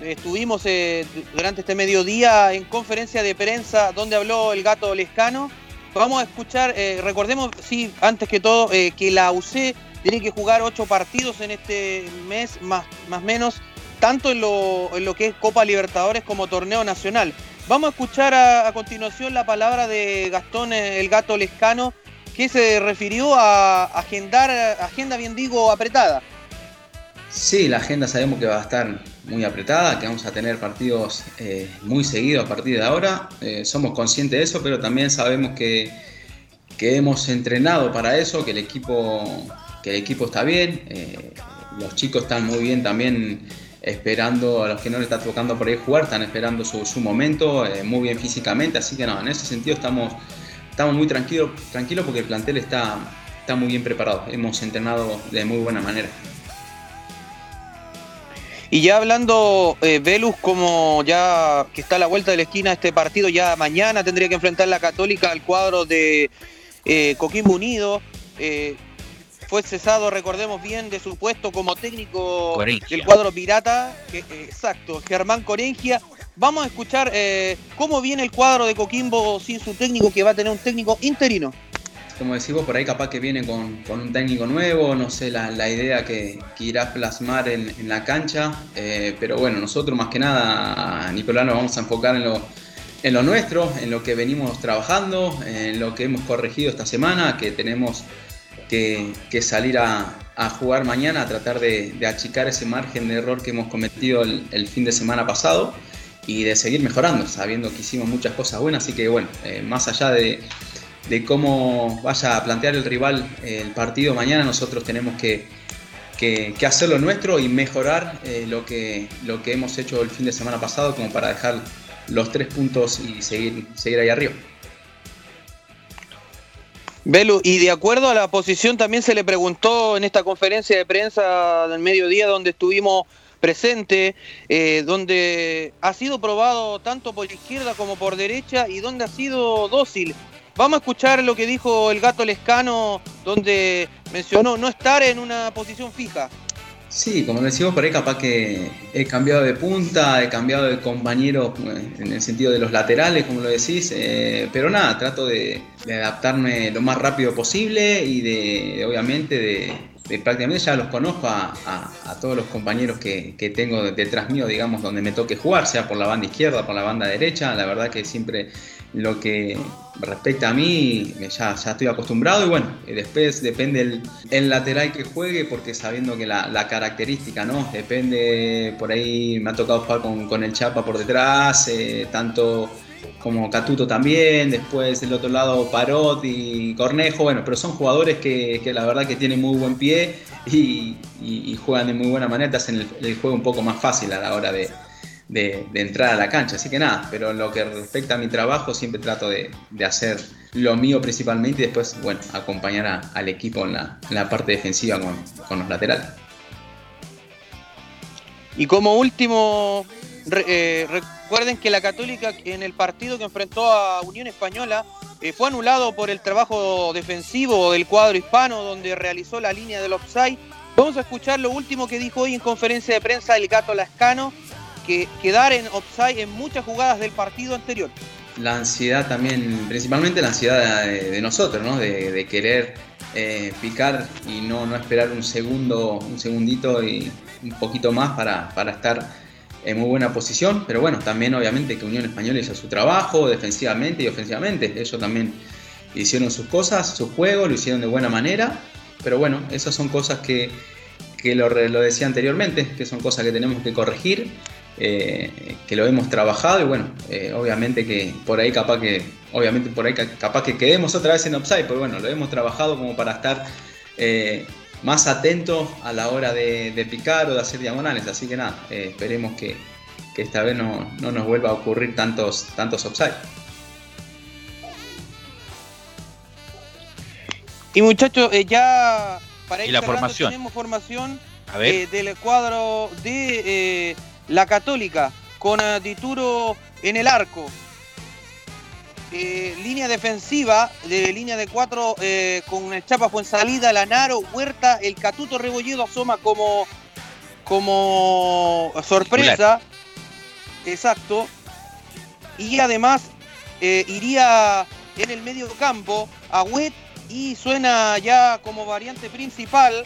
estuvimos eh, durante este mediodía en conferencia de prensa donde habló el gato Lescano. Vamos a escuchar, eh, recordemos, sí, antes que todo, que la UC tiene que jugar ocho partidos en este mes, más más menos, tanto en lo, que es Copa Libertadores como Torneo Nacional. Vamos a escuchar a, a continuación la palabra de Gastón el Gato Lescano, que se refirió a agendar, agenda bien digo, apretada. Sí, la agenda sabemos que va a estar muy apretada, que vamos a tener partidos eh, muy seguidos a partir de ahora. Eh, somos conscientes de eso, pero también sabemos que, que hemos entrenado para eso, que el equipo, que el equipo está bien. eh, los chicos están muy bien también esperando, a los que no les está tocando por ahí jugar, están esperando su, su momento, muy bien físicamente. Así que no, en ese sentido estamos, estamos muy tranquilos tranquilos porque el plantel está, está muy bien preparado. Hemos entrenado de muy buena manera. Y ya hablando, eh, Velus, como ya que está a la vuelta de la esquina este partido, ya mañana tendría que enfrentar la Católica al cuadro de eh, Coquimbo Unido. Eh, fue cesado, recordemos bien, de su puesto como técnico Corengia. del cuadro pirata. que- eh, exacto, Germán Corengia. Vamos a escuchar eh, cómo viene el cuadro de Coquimbo sin su técnico, que va a tener un técnico interino. como decís vos, por ahí capaz que viene con, con un técnico nuevo, no sé la, la idea que, que irá a plasmar en, en la cancha, eh, pero bueno, nosotros más que nada, Nicolás, nos vamos a enfocar en lo, en lo nuestro, en lo que venimos trabajando, en lo que hemos corregido esta semana, que tenemos que, salir a, jugar mañana, a tratar de, achicar ese margen de error que hemos cometido el fin de semana pasado y de seguir mejorando, sabiendo que hicimos muchas cosas buenas, así que bueno, eh, más allá de, de cómo vaya a plantear el rival el partido mañana, nosotros tenemos que, que, que hacer lo nuestro y mejorar eh, lo, que, lo que hemos hecho el fin de semana pasado como para dejar los tres puntos y seguir, seguir ahí arriba. Belu, y de acuerdo a la posición también se le preguntó en esta conferencia de prensa del mediodía donde estuvimos presentes, eh, donde ha sido probado tanto por izquierda como por derecha y donde ha sido dócil. Vamos a escuchar lo que dijo el gato Lescano, donde mencionó no estar en una posición fija. Sí, como decimos por ahí, capaz que he cambiado de punta, he cambiado de compañero eh, en el sentido de los laterales, como lo decís, eh, pero nada, trato de, adaptarme lo más rápido posible y de, obviamente, de, prácticamente ya los conozco a, a- a todos los compañeros que, que tengo detrás mío, digamos, donde me toque jugar, sea por la banda izquierda, por la banda derecha, la verdad que siempre lo que respecta a mí ya, ya estoy acostumbrado y bueno, después depende el, el lateral que juegue porque sabiendo que la, la característica, ¿no? Depende, por ahí me ha tocado jugar con, con el Chapa por detrás, eh, tanto como Catuto también, después del otro lado Parot y Cornejo, bueno, pero son jugadores que, que la verdad que tienen muy buen pie y, juegan de muy buena manera, te hacen el juego un poco más fácil a la hora de, de- de entrar a la cancha. Así que nada, pero en lo que respecta a mi trabajo siempre trato de, de hacer lo mío principalmente y después, bueno, acompañar a- al equipo en la, en la parte defensiva con, con los laterales. Y como último, eh, recuerden que la Católica en el partido que enfrentó a Unión Española eh, fue anulado por el trabajo defensivo del cuadro hispano donde realizó la línea del offside. Vamos a escuchar lo último que dijo hoy en conferencia de prensa el gato Lascano, que quedar en offside en muchas jugadas del partido anterior. La ansiedad también, principalmente la ansiedad de, nosotros, ¿no? De, querer eh, picar y no, no esperar un segundo, un segundito y un poquito más para, para estar en muy buena posición. Pero bueno, también obviamente que Unión Española hizo su trabajo defensivamente y ofensivamente. Ellos también hicieron sus cosas, su juego, lo hicieron de buena manera. Pero bueno, esas son cosas que, que lo, lo decía anteriormente, que son cosas que tenemos que corregir. Eh, que lo hemos trabajado y bueno, eh, obviamente que por ahí capaz que, obviamente por ahí ca- capaz que quedemos otra vez en offside, pero bueno, lo hemos trabajado como para estar eh, más atentos a la hora de, de picar o de hacer diagonales, así que nada, eh, esperemos que, que esta vez no, no nos vuelva a ocurrir tantos, tantos offside. Y muchachos, eh, ya para ¿Y ir la cerrando, formación? tenemos formación A ver. eh, del cuadro de eh, la Católica con eh, Dituro en el arco. Eh, línea defensiva de línea de cuatro eh, con el Chapa Fuensalida, Lanaro, Huerta, el Catuto Rebolledo asoma como, como sorpresa. Exacto. Y además eh, iría en el medio campo a Wet y suena ya como variante principal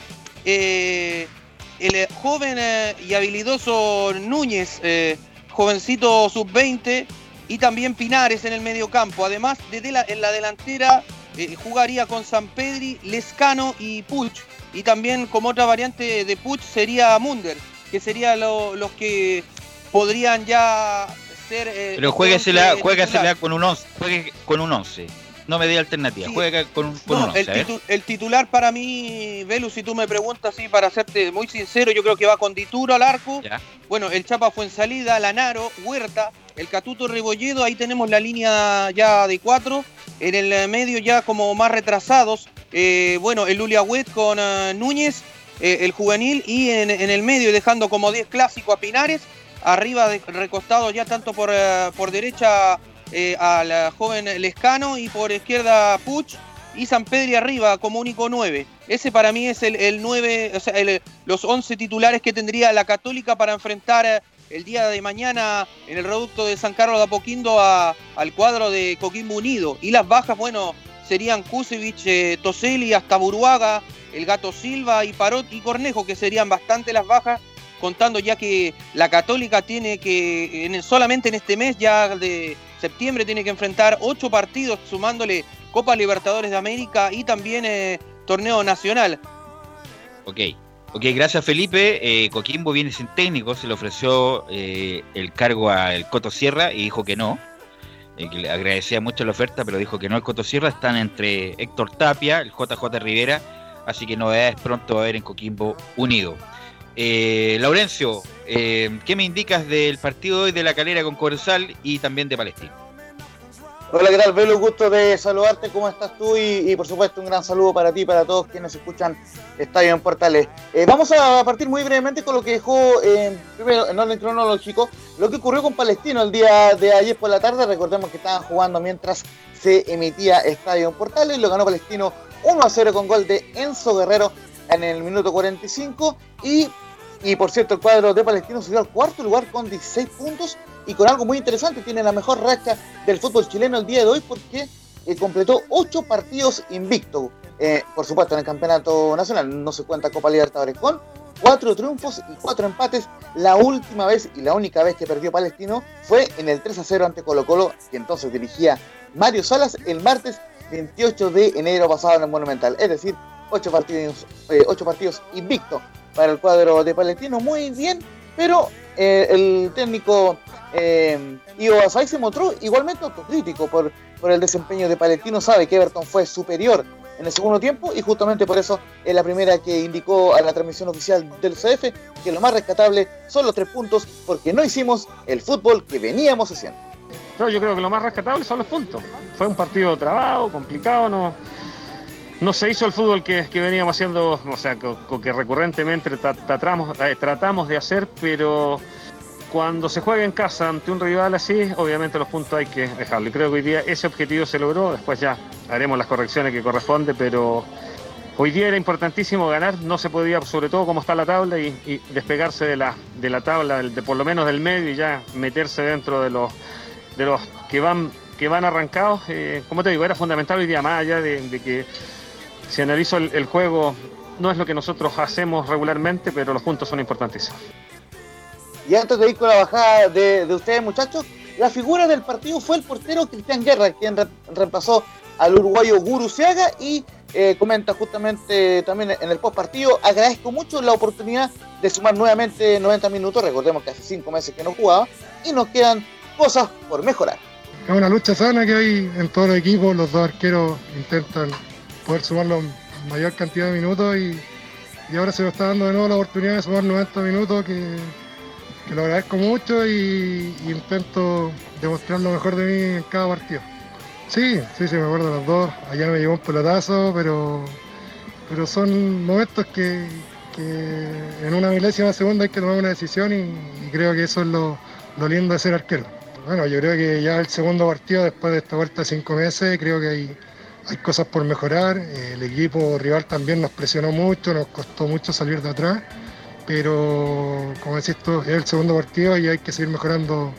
el eh, joven eh, y habilidoso Núñez, eh, jovencito sub-20, y también Pinares en el medio campo. Además, desde la, en la delantera eh, jugaría con San Pedri, Lescano y Puch. Y también como otra variante de Puch sería Munder, que serían lo- los que podrían ya ser... Pero juéguesela con un 11. Juegue con un 11. No me dé alternativa. Juega con, un- con No, un 11. el, titu- el titular para mí, Velus, si tú me preguntas así, para serte muy sincero, yo creo que va con Dituro al arco. Bueno, el Chapa fue en salida, Lanaro, Huerta, el Catuto Rebolledo, ahí tenemos la línea ya de cuatro. En el medio ya como más retrasados, eh, bueno, el Lulia Huet con eh, Núñez, eh, el juvenil, y en, en el medio dejando como 10 clásico a Pinares. Arriba de, recostado ya tanto por, por derecha eh, al joven Lescano y por izquierda Puch y San Pedri arriba como único 9. Ese para mí es el, el 9, o sea, los 11 titulares que tendría la Católica para enfrentar eh, el día de mañana en el reducto de San Carlos de Apoquindo a- al cuadro de Coquimbo Unido. Y las bajas, bueno, serían Kusevich, eh, Toselli, hasta Buruaga, el Gato Silva y Parot y Cornejo, que serían bastante las bajas, contando ya que la Católica tiene que, en- solamente en este mes ya de septiembre, tiene que enfrentar ocho partidos, sumándole Copa Libertadores de América y también eh, Torneo Nacional. Ok. Ok, gracias Felipe. Eh, Coquimbo viene sin técnico, se le ofreció eh, el cargo al Coto Sierra y dijo que no. Que le agradecía mucho la oferta, pero dijo que no el Coto Sierra. Están entre Héctor Tapia, el JJ Rivera, así que novedades pronto va a haber en Coquimbo Unido. Eh, Laurencio, eh, ¿qué me indicas del partido de hoy de la calera con Corozal y también de Palestina? Hola, ¿qué tal, Velo? Gusto de saludarte. ¿Cómo estás tú? Y, y, por supuesto, un gran saludo para ti y para todos quienes escuchan Estadio en Portales. Eh, vamos a partir muy brevemente con lo que dejó, eh, primero, en orden cronológico, lo que ocurrió con Palestino el día de ayer por la tarde. Recordemos que estaban jugando mientras se emitía Estadio en Portales. Lo ganó Palestino 1 a 0 con gol de Enzo Guerrero en el minuto 45. Y, y por cierto, el cuadro de Palestino subió al cuarto lugar con 16 puntos y con algo muy interesante, tiene la mejor racha del fútbol chileno el día de hoy porque eh, completó ocho partidos invicto. Eh, por supuesto, en el campeonato nacional no se cuenta Copa Libertadores con cuatro triunfos y cuatro empates. La última vez y la única vez que perdió Palestino fue en el 3 a 0 ante Colo Colo, que entonces dirigía Mario Salas el martes 28 de enero pasado en el Monumental. Es decir, ocho partidos, eh, partidos invicto para el cuadro de Palestino. Muy bien, pero eh, el técnico eh, Ivo Basay se mostró igualmente autocrítico por, por el desempeño de Palestino. Sabe que Everton fue superior en el segundo tiempo y justamente por eso es la primera que indicó a la transmisión oficial del CF que lo más rescatable son los tres puntos porque no hicimos el fútbol que veníamos haciendo. Yo creo que lo más rescatable son los puntos. Fue un partido trabado, complicado, no, no se hizo el fútbol que, que veníamos haciendo, o sea, que, que recurrentemente tra- tratamos, eh, tratamos de hacer, pero cuando se juega en casa ante un rival así, obviamente los puntos hay que dejarlo. Creo que hoy día ese objetivo se logró, después ya haremos las correcciones que corresponde, pero hoy día era importantísimo ganar, no se podía, sobre todo como está la tabla, y, despegarse de la, de la tabla, de por lo menos del medio, y ya meterse dentro de los, de los que van que van arrancados, eh, como te digo, era fundamental hoy día, más allá de que si analizo el, el juego, no es lo que nosotros hacemos regularmente, pero los puntos son importantísimos. Y antes de ir con la bajada de, de ustedes, muchachos, la figura del partido fue el portero Cristian Guerra, quien re- reemplazó al uruguayo Guruciaga y eh, comenta justamente también en el post partido, agradezco mucho la oportunidad de sumar nuevamente 90 minutos, recordemos que hace 5 meses que no jugaba, y nos quedan cosas por mejorar. Es una lucha sana que hay en todos los equipos, los dos arqueros intentan poder sumar la mayor cantidad de minutos y, y ahora se nos está dando de nuevo la oportunidad de sumar 90 minutos que, lo agradezco mucho y, intento demostrar lo mejor de mí en cada partido. Sí, sí, sí, me acuerdo de los dos. Allá me llevó un pelotazo, pero, pero son momentos que, en una milésima segunda hay que tomar una decisión y, y creo que eso es lo, lo lindo de ser arquero. Bueno, yo creo que ya el segundo partido, después de esta vuelta de cinco meses, creo que hay, hay cosas por mejorar. Eh, El equipo rival también nos presionó mucho, nos costó mucho salir de atrás, pero como decís tú, es el segundo partido y hay que seguir mejorando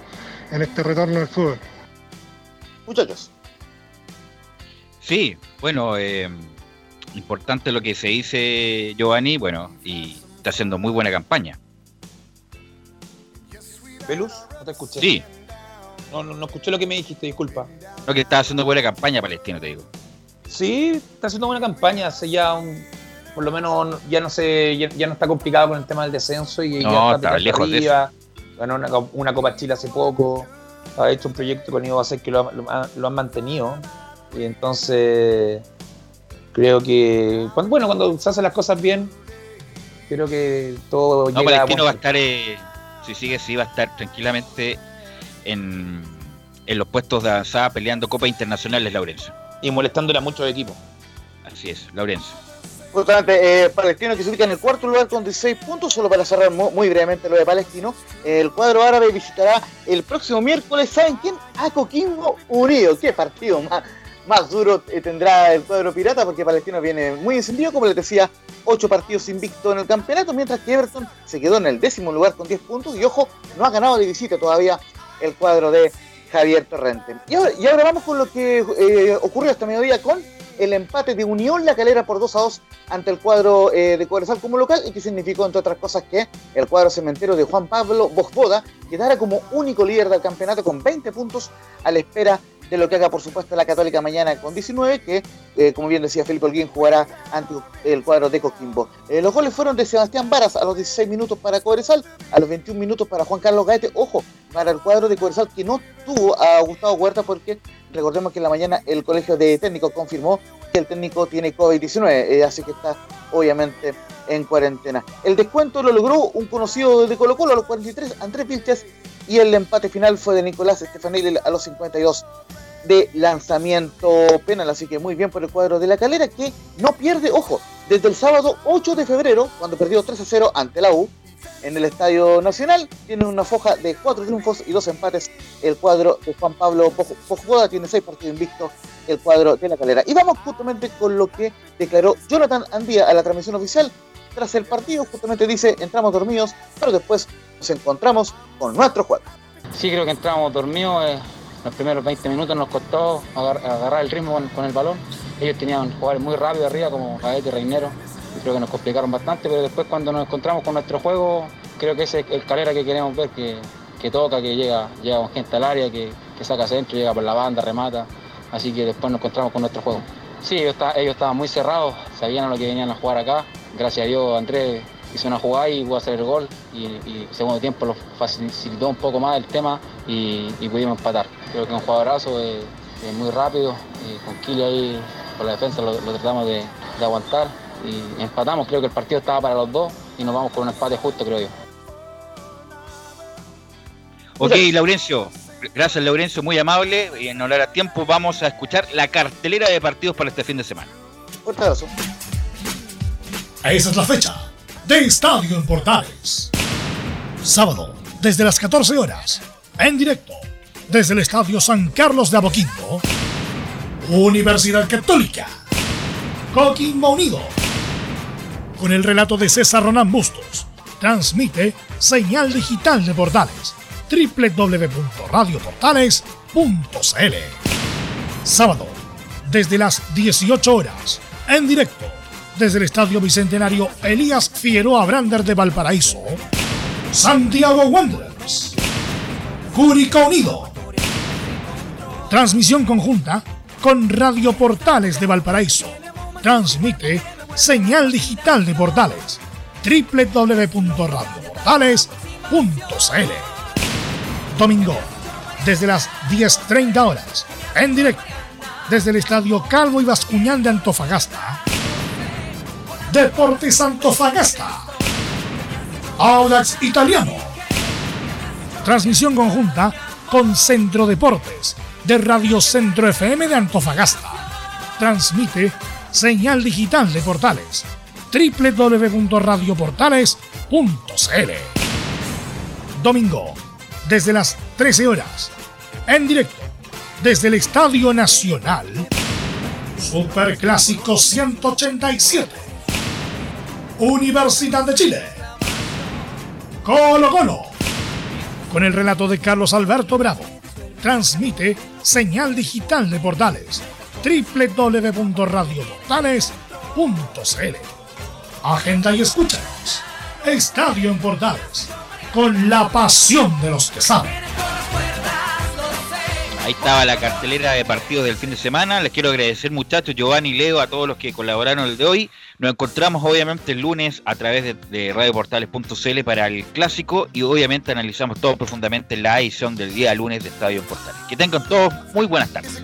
en este retorno del fútbol. Muchachos. Sí, bueno, eh, importante lo que se dice Giovanni, bueno, y está haciendo muy buena campaña. ¿Velus? ¿No te escuché? Sí, No, no, no escuché lo que me dijiste, disculpa. lo que está haciendo buena campaña Palestino, te digo. Sí, está haciendo buena campaña. Hace ya un. Por lo menos ya no sé, ya, ya no está complicado con el tema del descenso y No, ya está lejos de arriba. Ganó una, una Copa Chile hace poco. Ha hecho un proyecto con Ivo Basel que lo, lo lo han mantenido. Y entonces creo que. cuando- bueno, cuando se hacen las cosas bien, creo que todo No, llega a Palestino va a estar, eh, si sigue así, va a estar tranquilamente en, en los puestos de avanzada peleando Copas Internacionales, Laurencio. Y molestándole a muchos equipos. Así es, Laurencio. Justamente, eh, Palestino que se ubica en el cuarto lugar con 16 puntos, solo para cerrar mu- muy, brevemente lo de Palestino, el cuadro árabe visitará el próximo miércoles, ¿saben quién? A Coquimbo Unido. ¿Qué partido más, más duro eh, tendrá el cuadro pirata? Porque Palestino viene muy encendido, como les decía, 8 partidos invicto en el campeonato, mientras que Everton se quedó en el décimo lugar con 10 puntos y ojo, no ha ganado de visita todavía el cuadro de Javier Torrente. Y ahora, vamos con lo que eh, ocurrió este mediodía con el empate de Unión La Calera por 2 a 2 ante el cuadro eh, de Cobresal como local y que significó, entre otras cosas, que el cuadro cementero de Juan Pablo Bosboda quedara como único líder del campeonato con 20 puntos a la espera de lo que haga, por supuesto, la Católica mañana con 19, que, eh, como bien decía Felipe Holguín, jugará ante el cuadro de Coquimbo. Eh, los goles fueron de Sebastián Varas a los 16 minutos para Cobresal, a los 21 minutos para Juan Carlos Gaete, ojo, para el cuadro de Cobresal que no tuvo a Gustavo Huerta porque recordemos que en la mañana el colegio de técnicos confirmó que el técnico tiene COVID-19, eh, así que está obviamente en cuarentena. El descuento lo logró un conocido de Colo Colo a los 43, Andrés Vilches, y el empate final fue de Nicolás Stefanelli a los 52 de lanzamiento penal, así que muy bien por el cuadro de la calera que no pierde, ojo, desde el sábado 8 de febrero, cuando perdió 3 a 0 ante la U en el Estadio Nacional, tiene una foja de 4 triunfos y 2 empates el cuadro de Juan Pablo Pojugoda, tiene 6 partidos invictos el cuadro de la calera. Y vamos justamente con lo que declaró Jonathan Andía a la transmisión oficial. Tras el partido, justamente dice, entramos dormidos, pero después nos encontramos con nuestro juego. Sí, creo que entramos dormidos. eh, los primeros 20 minutos nos costó agar- agarrar el ritmo con, el balón. Ellos tenían jugadores muy rápido arriba, como Gaete Reinero. Y creo que nos complicaron bastante, pero después cuando nos encontramos con nuestro juego, creo que ese es el calera que queremos ver, que, toca, que llega, llega con gente al área, que, saca centro, llega por la banda, remata. Así que después nos encontramos con nuestro juego. Sí, ellos, ellos estaban muy cerrados, sabían a lo que venían a jugar acá. Gracias a Dios Andrés hizo una jugada y pudo hacer el gol. Y, y segundo tiempo lo facilitó un poco más el tema y, y pudimos empatar. Creo que un jugadorazo, eh, eh, muy rápido, eh, con Kili ahí por la defensa lo, lo tratamos de, de aguantar y empatamos. Creo que el partido estaba para los dos y nos vamos con un empate justo, creo yo. Ok, Laurencio. Gracias, Laurencio, muy amable. Y en honor a tiempo vamos a escuchar la cartelera de partidos para este fin de semana. Fuerte abrazo. Esa es la fecha de Estadio en Portales. Sábado, desde las 14 horas, en directo, desde el Estadio San Carlos de Apoquindo, Universidad Católica, Coquimbo Unido, con el relato de César Ronán Bustos, transmite señal digital de Portales, www.radioportales.cl. Sábado, desde las 18 horas, en directo, desde el Estadio Bicentenario Elías Figueroa Brander de Valparaíso, Santiago Wanderers, Curicó Unido. Transmisión conjunta con Radio Portales de Valparaíso, Transmite señal digital de Portales www.radioportales.cl Domingo, desde las 10.30 horas, en directo, desde el Estadio Calvo y Bascuñán de Antofagasta. Deportes Antofagasta. Audax Italiano. Transmisión conjunta con Centro Deportes de Radio Centro FM de Antofagasta. Transmite señal digital de Portales www.radioportales.cl Domingo, desde las 13 horas, en directo, desde el Estadio Nacional, Superclásico 187, Universidad de Chile, Colo Colo, con el relato de Carlos Alberto Bravo, transmite señal digital de Portales, www.radioportales.cl Agenda y escúchanos. Estadio en Portales. Con la pasión de los que saben. Ahí estaba la cartelera de partidos del fin de semana. Les quiero agradecer, muchachos, Giovanni y Leo, a todos los que colaboraron el de hoy. Nos encontramos, obviamente, el lunes a través de, de radioportales.cl para el clásico y, obviamente, analizamos todo profundamente en la edición del día lunes de Estadio Portales. Que tengan todos muy buenas tardes.